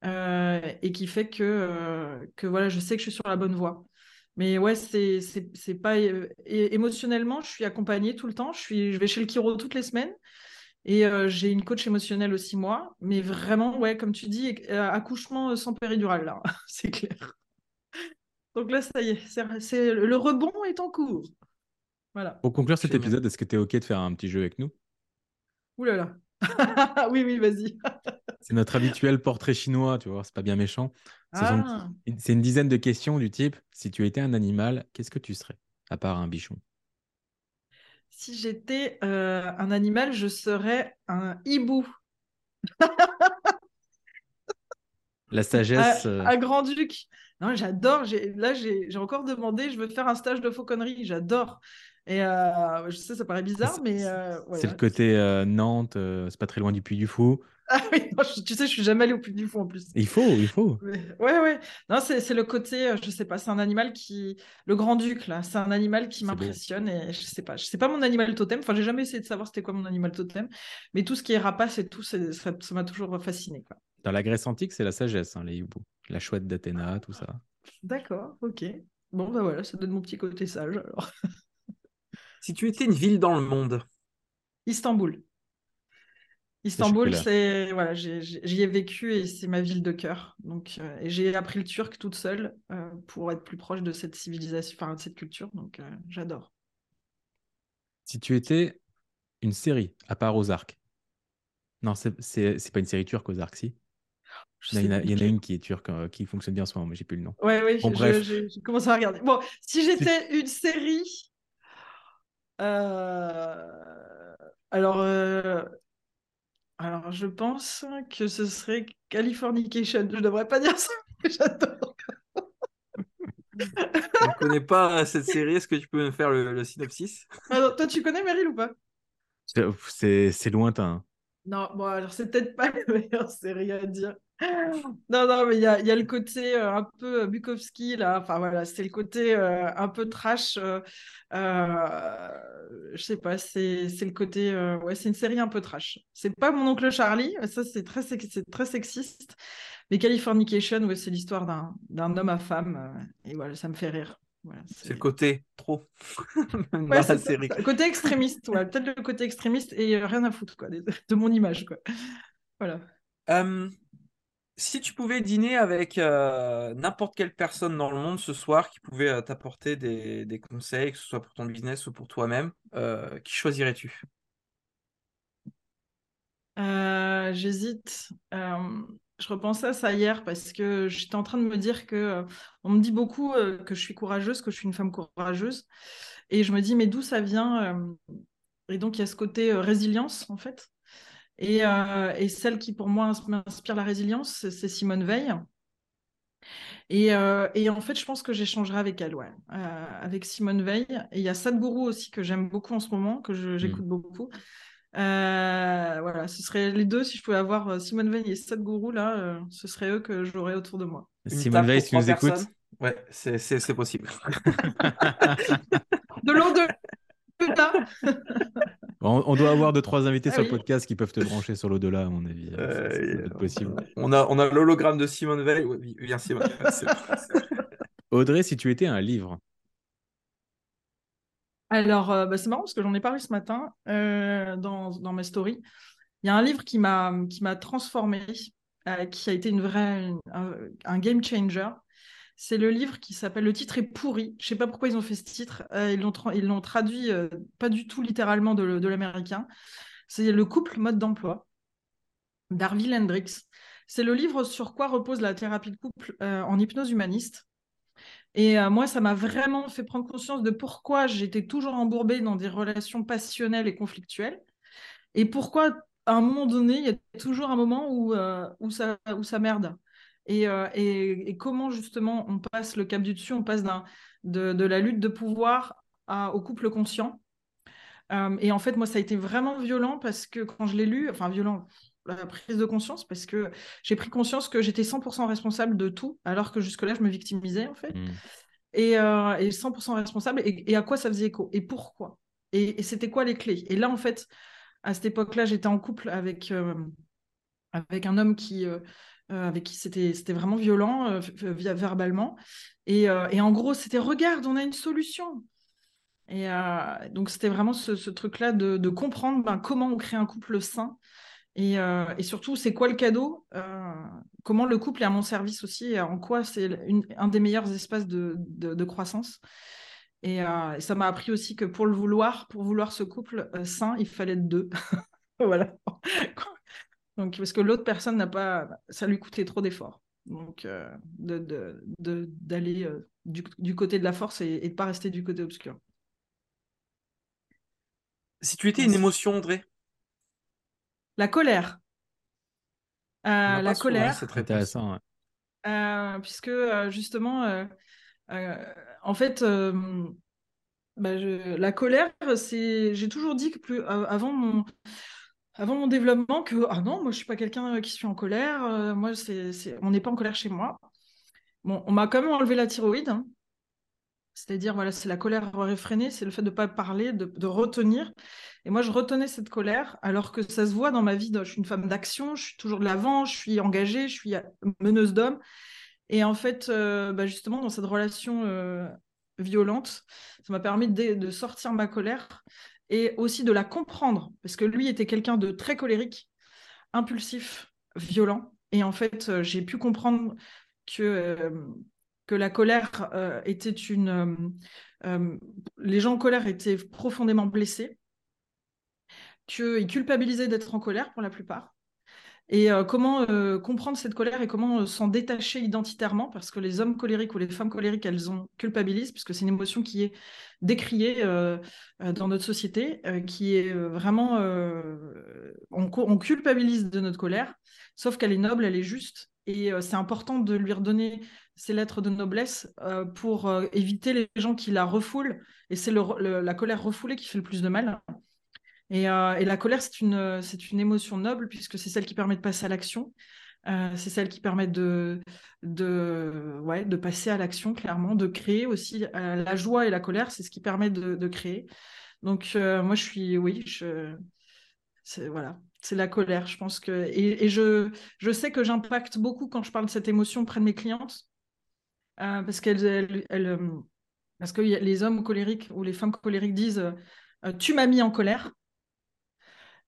euh, et qui fait que, euh, que voilà, je sais que je suis sur la bonne voie. Mais ouais, c'est, pas. émotionnellement, je suis accompagnée tout le temps. Je, suis, je vais chez le chiro toutes les semaines. Et euh, j'ai une coach émotionnelle aussi, moi. Mais vraiment, ouais, comme tu dis, accouchement sans péridurale, là, c'est clair. Donc là, ça y est, c'est, le rebond est en cours. Voilà. Pour conclure cet épisode, est-ce que tu es OK de faire un petit jeu avec nous? Ouh là là. oui, oui, vas-y. c'est notre habituel portrait chinois, tu vois, c'est pas bien méchant. Ah. C'est une dizaine de questions du type si tu étais un animal, qu'est-ce que tu serais, à part un bichon? Si j'étais euh, un animal, je serais un hibou. La sagesse. Un, euh. grand-duc. Non, j'adore. Là, j'ai encore demandé, je veux faire un stage de fauconnerie. J'adore. Et euh, je sais, ça paraît bizarre, mais. Euh, c'est le côté euh, Nantes, c'est pas très loin du Puy du Fou. Ah oui, tu sais, je suis jamais allé au Puy du Fou en plus. Il faut, il faut. Ouais, ouais. Non, c'est le côté, je sais pas, c'est un animal qui. Le grand-duc, là, c'est un animal qui m'impressionne et je sais pas. Je sais pas mon animal totem. Enfin, j'ai jamais essayé de savoir c'était quoi mon animal totem, mais tout ce qui est rapace et tout, ça m'a toujours fasciné. Quoi. Dans la Grèce antique, c'est la sagesse, hein, les hiboux. La chouette d'Athéna, tout ça. D'accord, ok. Bon, bah voilà, ça donne mon petit côté sage alors. Si tu étais une ville dans le monde Istanbul. Istanbul, c'est voilà, j'y ai, vécu et c'est ma ville de cœur. Donc, euh, j'ai appris le turc toute seule euh, pour être plus proche de cette civilisation, enfin de cette culture. Donc, euh, j'adore. Si tu étais une série à part Ozark, non, c'est pas une série turque Ozark, si? Il y, en a, une qui est turque, qui fonctionne bien en ce moment, mais j'ai plus le nom. Oui, oui, bon, j'ai commencé à regarder. Bon, si j'étais une série, alors alors, je pense que ce serait Californication. Je ne devrais pas dire ça, mais j'adore. je ne connais pas cette série. Est-ce que tu peux me faire le, synopsis? Alors, Toi, tu connais Meryl ou pas? C'est lointain. Non, bon, alors c'est peut-être pas la meilleure série à dire. Non, non, mais il y a, y a, le côté euh, un peu euh, Bukowski, là. Enfin, voilà, c'est le côté euh, un peu trash. je sais pas, c'est le côté. ouais, c'est une série un peu trash. C'est pas mon oncle Charlie, ça, c'est très, très sexiste. Mais Californication, ouais, c'est l'histoire d'un homme à femme. et voilà, ça me fait rire. c'est le côté trop ouais, la série. Le côté extrémiste, ouais, peut-être le côté extrémiste et rien à foutre quoi, de, mon image. Quoi. Voilà. Si tu pouvais dîner avec euh, n'importe quelle personne dans le monde ce soir qui pouvait euh, t'apporter des, conseils, que ce soit pour ton business ou pour toi-même, euh, qui choisirais-tu? J'hésite. je repensais à ça hier parce que j'étais en train de me dire que on me dit beaucoup que je suis courageuse, que je suis une femme courageuse, et je me dis mais d'où ça vient Et donc il y a ce côté résilience en fait. Euh, et, celle qui, pour moi, m'inspire la résilience, c'est Simone Veil. Euh, et, en fait, je pense que j'échangerai avec elle, ouais, euh, avec Simone Veil. Et il y a Sadhguru aussi que j'aime beaucoup en ce moment, que mm. j'écoute beaucoup. voilà, ce seraient les deux. Si je pouvais avoir Simone Veil et Sadhguru, là, ce serait eux que j'aurais autour de moi. Simone Veil, si tu nous écoutes? Ouais, c'est possible. de l'eau de on, doit avoir deux, trois invités ah sur le podcast qui peuvent te brancher sur l'au-delà, à mon avis. Euh, possible. On a, on a l'hologramme de Simone Veil. Oui, bien Simone. Audrey, si tu étais un livre Alors, euh, bah, c'est marrant parce que j'en ai parlé ce matin euh, dans, dans mes stories. Il y a un livre qui m'a transformé, qui a été une vraie, un game changer. C'est le livre qui s'appelle Le titre est pourri. Je sais pas pourquoi ils ont fait ce titre. Euh, ils l'ont traduit euh, pas du tout littéralement de, l'américain. C'est Le couple mode d'emploi d'Arville Hendrix. C'est le livre sur quoi repose la thérapie de couple euh, en hypnose humaniste. Et moi, ça m'a vraiment fait prendre conscience de pourquoi j'étais toujours embourbée dans des relations passionnelles et conflictuelles. Et pourquoi, à un moment donné, il y a toujours un moment où, où, ça, où ça merde. Euh, et, comment justement on passe le cap du dessus, on passe de, de, la lutte de pouvoir au couple conscient. Euh, et en fait, moi, ça a été vraiment violent parce que quand je l'ai lu, enfin violent, la prise de conscience, parce que j'ai pris conscience que j'étais 100% responsable de tout, alors que jusque-là, je me victimisais en fait. Mmh. Et, 100% euh, responsable, et, à quoi ça faisait écho, et pourquoi, et, c'était quoi les clés? Et là, en fait, à cette époque-là, j'étais en couple avec, avec un homme qui euh, avec qui c'était vraiment violent euh, verbalement. Et, euh, et, en gros, c'était regarde, on a une solution. Et donc, c'était vraiment ce, truc-là de, comprendre ben, comment on crée un couple sain. Et, et surtout, c'est quoi le cadeau Comment le couple est à mon service aussi en quoi c'est un des meilleurs espaces de, de, croissance et, ça m'a appris aussi que pour le vouloir, pour vouloir ce couple sain, il fallait deux. voilà. Donc, parce que l'autre personne n'a pas, ça lui coûtait trop d'efforts. Donc, euh, d'aller euh, du, côté de la force et, de ne pas rester du côté obscur. Si tu étais une émotion, André? La colère. Euh, la colère. c'est très intéressant. puisque justement, en fait, bah, la colère, c'est, j'ai toujours dit que plus avant mon, avant mon développement que ah non, moi je suis pas quelqu'un euh, qui suis en colère. Euh, moi, c'est, on n'est pas en colère chez moi. Bon, on m'a quand même enlevé la thyroïde. Hein. C'est-à-dire, voilà, c'est la colère réfrénée, c'est le fait de ne pas parler, de, retenir. Et moi, je retenais cette colère, alors que ça se voit dans ma vie. Je suis une femme d'action, je suis toujours de l'avant, je suis engagée, je suis meneuse d'hommes. Et en fait, euh, bah, justement, dans cette relation violente, ça m'a permis de, sortir ma colère et aussi de la comprendre, parce que lui était quelqu'un de très colérique. impulsif, violent. Et en fait, j'ai pu comprendre que, que la colère était une... les gens en colère étaient profondément blessés, qu'ils culpabilisaient d'être en colère pour la plupart, et euh, comment euh, comprendre cette colère et comment euh, s'en détacher identitairement, parce que les hommes colériques ou les femmes colériques, elles ont culpabilisent, puisque c'est une émotion qui est décriée dans notre société, qui est vraiment... On, on, culpabilise de notre colère, sauf qu'elle est noble, elle est juste, et c'est important de lui redonner ces lettres de noblesse pour éviter les gens qui la refoulent, et c'est la colère refoulée qui fait le plus de mal. Euh, et, la colère, c'est une, c'est une émotion noble puisque c'est celle qui permet de passer à l'action. Euh, c'est celle qui permet de, de, ouais, de passer à l'action, clairement, de créer aussi. Euh, la joie et la colère, c'est ce qui permet de, créer. Donc, moi, je suis, oui, c'est, voilà, c'est la colère. Je pense que, et, je, je sais que j'impacte beaucoup quand je parle de cette émotion auprès de mes clientes, parce qu'elles, parce que les hommes colériques ou les femmes colériques disent, tu m'as mis en colère.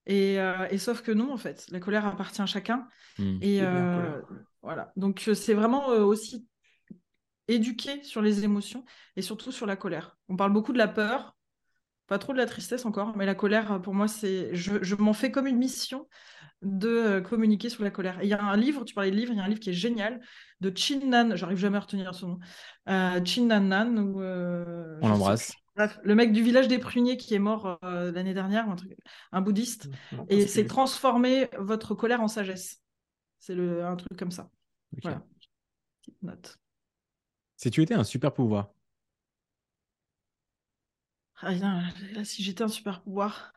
Euh, et, sauf que non, en fait, la colère appartient à chacun. Hmm. et euh, voilà. Donc euh, c'est vraiment aussi éduquer sur les émotions et surtout sur la colère. On parle beaucoup de la peur, pas trop de la tristesse encore, mais la colère, pour moi, c'est, je, m'en fais comme une mission de communiquer sur la colère. il y a un livre, tu parlais de livre, il y a un livre qui est génial de Chin Nan, j'arrive jamais à retenir son nom, Chin Nan Nan. On l'embrasse. Bref, le mec du village des pruniers qui est mort euh, l'année dernière, un, truc, un bouddhiste, et c'est transformer votre colère en sagesse. C'est un truc comme ça. Voilà. Petite note. Si tu étais un super pouvoir. Ah, si j'étais un super pouvoir,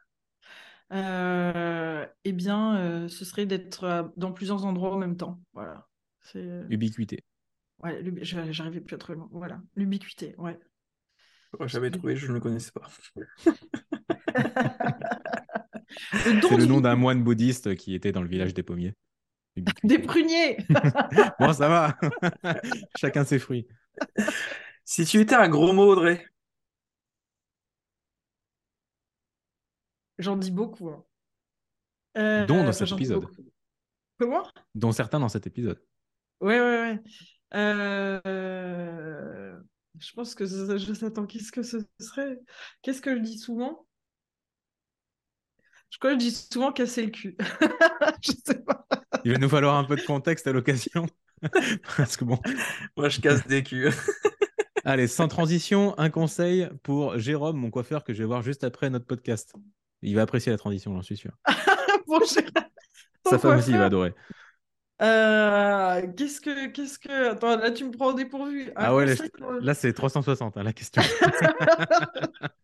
euh, eh bien, euh, ce serait d'être dans plusieurs endroits en même temps. Voilà. Ubiquité. Ouais, j'arrivais plus à trouver le Voilà, l'ubiquité, ouais. J'avais trouvé, je ne le connaissais pas. c'est le nom d'un moine bouddhiste qui était dans le village des pommiers. Des pruniers Bon, ça va. Chacun ses fruits. Si tu étais un gros mot, Audrey J'en dis beaucoup. Hein. Euh, dont dans cet épisode. Comment? Dont certains dans cet épisode. Ouais, ouais, ouais. Euh... Je pense que je s'attends. Qu'est-ce que ce serait? Qu'est-ce que je dis souvent? Je crois que je dis souvent casser le cul. je sais pas. Il va nous falloir un peu de contexte à l'occasion. Parce que bon. Moi, je casse des culs. Allez, sans transition, un conseil pour Jérôme, mon coiffeur, que je vais voir juste après notre podcast. Il va apprécier la transition, j'en suis sûr. bon, Sa femme aussi, il va adorer. Euh, qu'est-ce que, qu'est-ce que. Attends, là, tu me prends au dépourvu. ah ouais, là, c'est 360, hein, la question.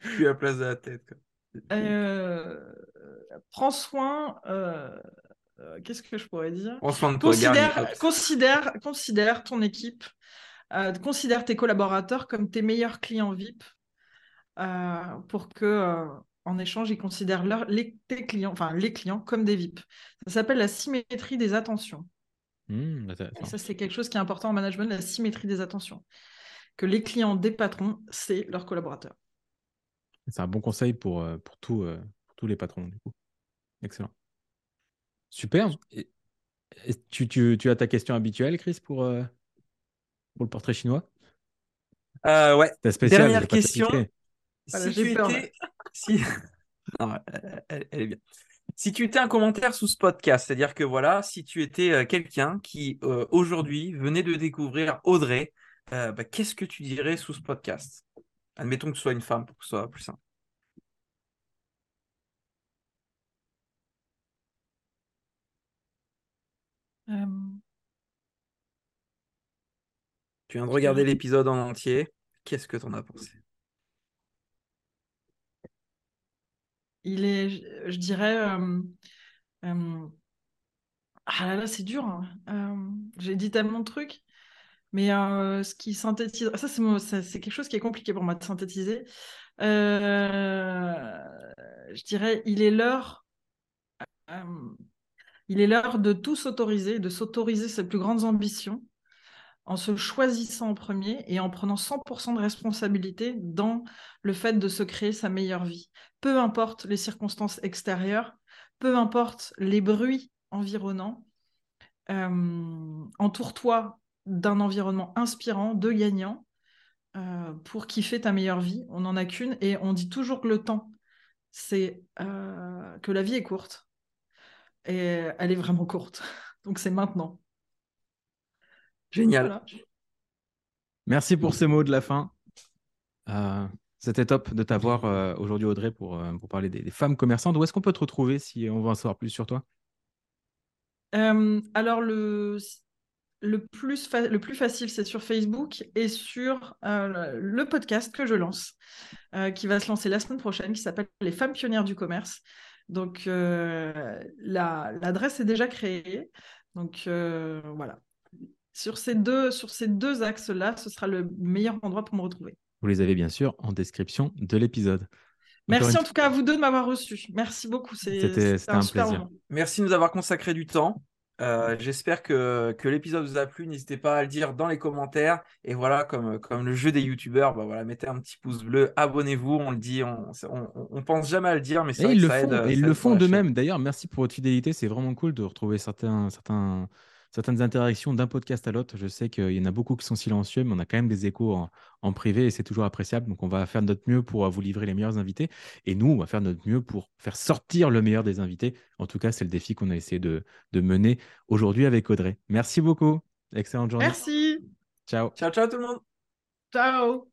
Puis à place de la tête. Euh, prends soin. Euh, qu'est-ce que je pourrais dire? Prends soin de toi, considère, considère, considère ton équipe, considère tes collaborateurs comme tes meilleurs clients VIP pour que en échange, ils considèrent les, clients, enfin, les clients comme des VIP. Ça s'appelle la symétrie des attentions. Mmh, ça, c'est quelque chose qui est important en management, la symétrie des attentions. Que les clients des patrons, c'est leurs collaborateurs. C'est un bon conseil pour, euh, pour, euh, pour, tous les patrons, du coup. Excellent. Super. tu, tu, tu, as ta question habituelle, Chris, pour, euh, pour le portrait chinois? Ouais. Dernière question. Si tu étais si... elle, est bien. Si tu étais un commentaire sous ce podcast, c'est-à-dire que voilà, si tu étais euh, quelqu'un qui euh, aujourd'hui venait de découvrir Audrey, euh, bah, qu'est-ce que tu dirais sous ce podcast? Admettons que ce soit une femme pour que ce soit plus simple. Tu viens de regarder l'épisode en entier. Qu'est-ce que tu en as pensé? Il est, je dirais, ah là là, c'est dur. Hein. J'ai dit tellement de trucs, mais ce qui synthétise, ça c'est, c'est quelque chose qui est compliqué pour moi de synthétiser. je dirais, il est l'heure. il est l'heure de tout s'autoriser, de s'autoriser ses plus grandes ambitions en se choisissant en premier et en prenant 100% de responsabilité dans le fait de se créer sa meilleure vie. Peu importe les circonstances extérieures, peu importe les bruits environnants, euh, entoure-toi d'un environnement inspirant, de gagnants, euh, pour kiffer ta meilleure vie. On n'en a qu'une et on dit toujours que le temps, c'est euh, que la vie est courte. Et elle est vraiment courte. Donc c'est maintenant. Génial. Merci pour ces mots de la fin. C'était top de t'avoir aujourd'hui, Audrey, pour, pour parler des, des femmes commerçantes. Où est-ce qu'on peut te retrouver si on veut en savoir plus sur toi? Alors, le, le plus, le plus facile, c'est sur Facebook et sur euh, le podcast que je lance, euh, qui va se lancer la semaine prochaine, qui s'appelle Les femmes pionnières du commerce. Donc, euh, l'adresse est déjà créée. Donc, voilà. Sur ces deux, sur ces deux axes-là, ce sera le meilleur endroit pour me retrouver. Vous les avez bien sûr en description de l'épisode. Merci en tout cas à vous deux de m'avoir reçu. Merci beaucoup. C'était un, un plaisir. Merci de nous avoir consacré du temps. Euh, j'espère que, que l'épisode vous a plu. N'hésitez pas à le dire dans les commentaires. Et voilà, comme, comme le jeu des youtubeurs, bah voilà, mettez un petit pouce bleu, abonnez-vous. On le dit, on, on, pense jamais à le dire, mais ça, ils, le font, ils le font de même. D'ailleurs, merci pour votre fidélité. C'est vraiment cool de retrouver certains, certains, certaines interactions d'un podcast à l'autre. Je sais qu'il y en a beaucoup qui sont silencieux, mais on a quand même des échos en, privé et c'est toujours appréciable. Donc, on va faire notre mieux pour vous livrer les meilleurs invités. Et nous, on va faire notre mieux pour faire sortir le meilleur des invités. En tout cas, c'est le défi qu'on a essayé de, de mener aujourd'hui avec Audrey. Merci beaucoup. Excellente journée. Merci. Ciao. Ciao, ciao tout le monde. Ciao.